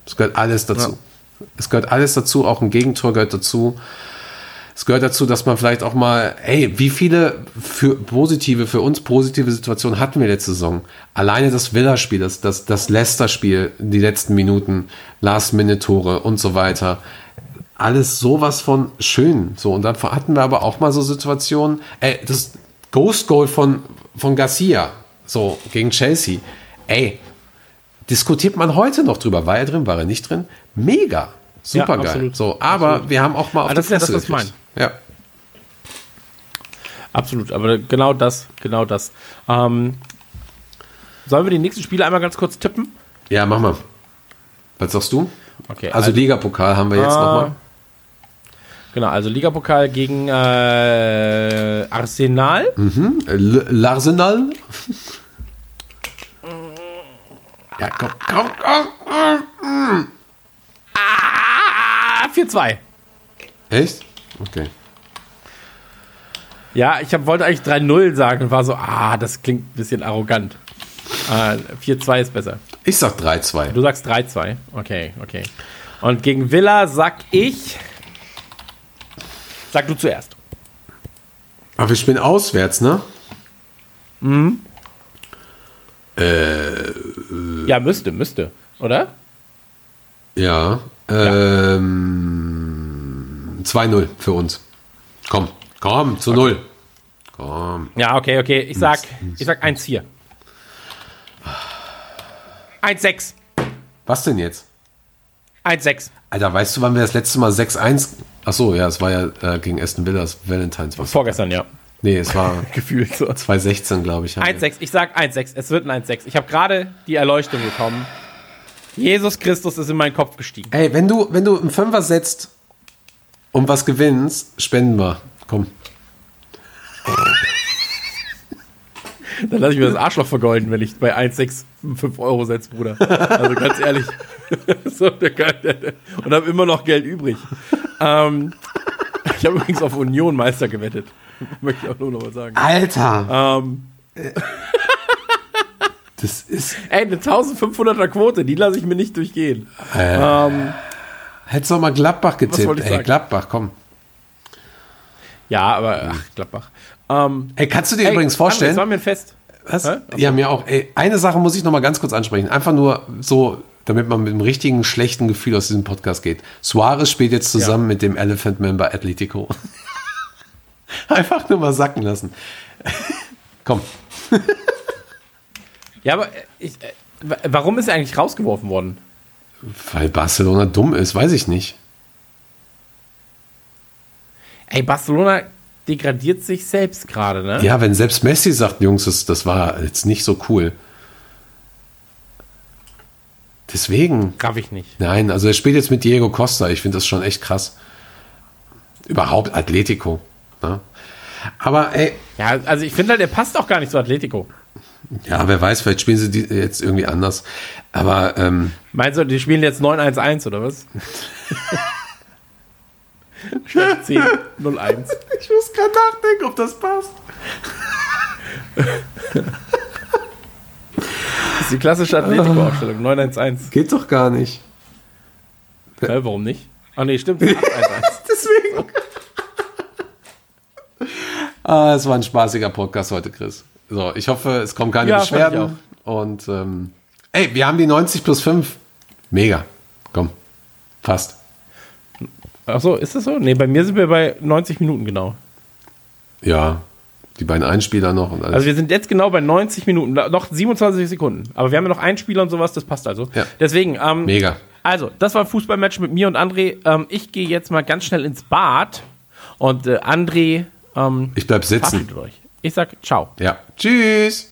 Es gehört alles dazu. Es gehört alles dazu, auch ein Gegentor gehört dazu. Es gehört dazu, dass man vielleicht auch mal, ey, wie viele für positive, für uns positive Situationen hatten wir letzte Saison? Alleine das Villa-Spiel, das, das, das Leicester-Spiel, die letzten Minuten, Last-Minute-Tore und so weiter. Alles sowas von schön. So, und dann hatten wir aber auch mal so Situationen, ey, das Ghost-Goal von, von Garcia, so, gegen Chelsea. Ey, diskutiert man heute noch drüber. War er drin, war er nicht drin? Mega. Super Ja, geil. absolut. So, aber wir haben auch mal auf Ah, das ist ja das, was ich gekriegt. Ja. Absolut, aber genau das, genau das. Ähm, sollen wir die nächsten Spiele einmal ganz kurz tippen? ja, mach mal. Was sagst du? Okay, Also Ligapokal haben wir jetzt Ah. nochmal. Genau, also Ligapokal gegen äh, Arsenal. Mhm. L'Arsenal. Ja, komm, komm, komm. Ah, 4-2. Echt? Okay. Ja, ich hab, wollte eigentlich 3-0 sagen und war so, ah, das klingt ein bisschen arrogant. Äh, 4-2 ist besser. Ich sag 3-2. Du sagst 3-2. Okay, okay. Und gegen Villa sag ich. Sag du zuerst. Aber wir spielen auswärts, ne? Ja, müsste, müsste. Oder? Ja. Ähm, 2-0 für uns. Komm, komm, zu null. Komm. Ja, okay, okay. Ich sag, ich sag 1-4. 1-6. Was denn jetzt? 1-6. Alter, weißt du, wann wir das letzte Mal 6-1. Achso, ja, es war ja äh, gegen Aston Villas Valentines. Vorgestern, ja. Nee, es war Gefühlt so. 2016, glaube ich. haben wir- 1-6. Ich sag 1-6. Es wird ein 1-6. Ich habe gerade die Erleuchtung bekommen. Jesus Christus ist in meinen Kopf gestiegen. Ey, wenn du, wenn du einen Fünfer setzt und was gewinnst, spenden wir. Komm. Dann lasse ich mir das Arschloch vergolden, wenn ich bei 1,6 5 Euro setze, Bruder. Also ganz ehrlich. so, und habe immer noch Geld übrig. Ähm, ich habe übrigens auf Union Meister gewettet. Möchte ich auch nur noch mal sagen. Alter, Ähm, das ist. ey, eine 1500er Quote, die lasse ich mir nicht durchgehen. Ähm, Hättest du auch mal Gladbach ich Ey, sagen? Gladbach, komm. ja, aber ach, Gladbach. Ähm, Ey, kannst du dir ey, übrigens Das war vorstellen? mir ein Fest. Was? Hä? Ja, mir auch. Ey, eine Sache muss ich noch mal ganz kurz ansprechen. Einfach nur so, damit man mit einem richtigen schlechten Gefühl aus diesem Podcast geht. Suarez spielt jetzt zusammen mit dem Elephant Member Atletico. Einfach nur mal sacken lassen. Komm. Ja, aber äh, ich, äh, wa- warum ist er eigentlich rausgeworfen worden? Weil Barcelona dumm ist, weiß ich nicht. Ey, Barcelona degradiert sich selbst gerade, ne? Ja, wenn selbst Messi sagt, Jungs, das, das war jetzt nicht so cool. Deswegen. Raff ich nicht. Nein, also er spielt jetzt mit Diego Costa. Ich finde das schon echt krass. Überhaupt Atletico. Ne? Aber ey, Ja, also ich finde halt, er passt auch gar nicht zu Atletico. ja, wer weiß, vielleicht spielen sie die jetzt irgendwie anders. Aber ähm, Meinst du, die spielen jetzt 9-1-1 oder was? Statt 10 0-1. ich muss gerade nachdenken, ob das passt. Das ist die klassische Atletico-Aufstellung. 9-1-1. Geht doch gar nicht. Hä, warum nicht? Ach nee, stimmt. 8-1-1. Deswegen. Ah, es war ein spaßiger Podcast heute, Chris. So, ich hoffe, es kommen keine Ja, Beschwerden. Und ähm, ey, wir haben die 90 plus 5. Mega. Komm. Fast. Ach so, ist das so? Nee, bei mir sind wir bei 90 Minuten genau. Ja. Die beiden Einspieler noch und alles. Also wir sind jetzt genau bei 90 Minuten, noch 27 Sekunden. Aber wir haben ja noch einen Spieler und sowas, das passt also. Ja. Deswegen, ähm, Mega. Also, das war ein Fußballmatch mit mir und André. Ähm, ich gehe jetzt mal ganz schnell ins Bad und äh, André ähm, Ich bleib sitzen. Ich sag ciao. Ja. Tschüss.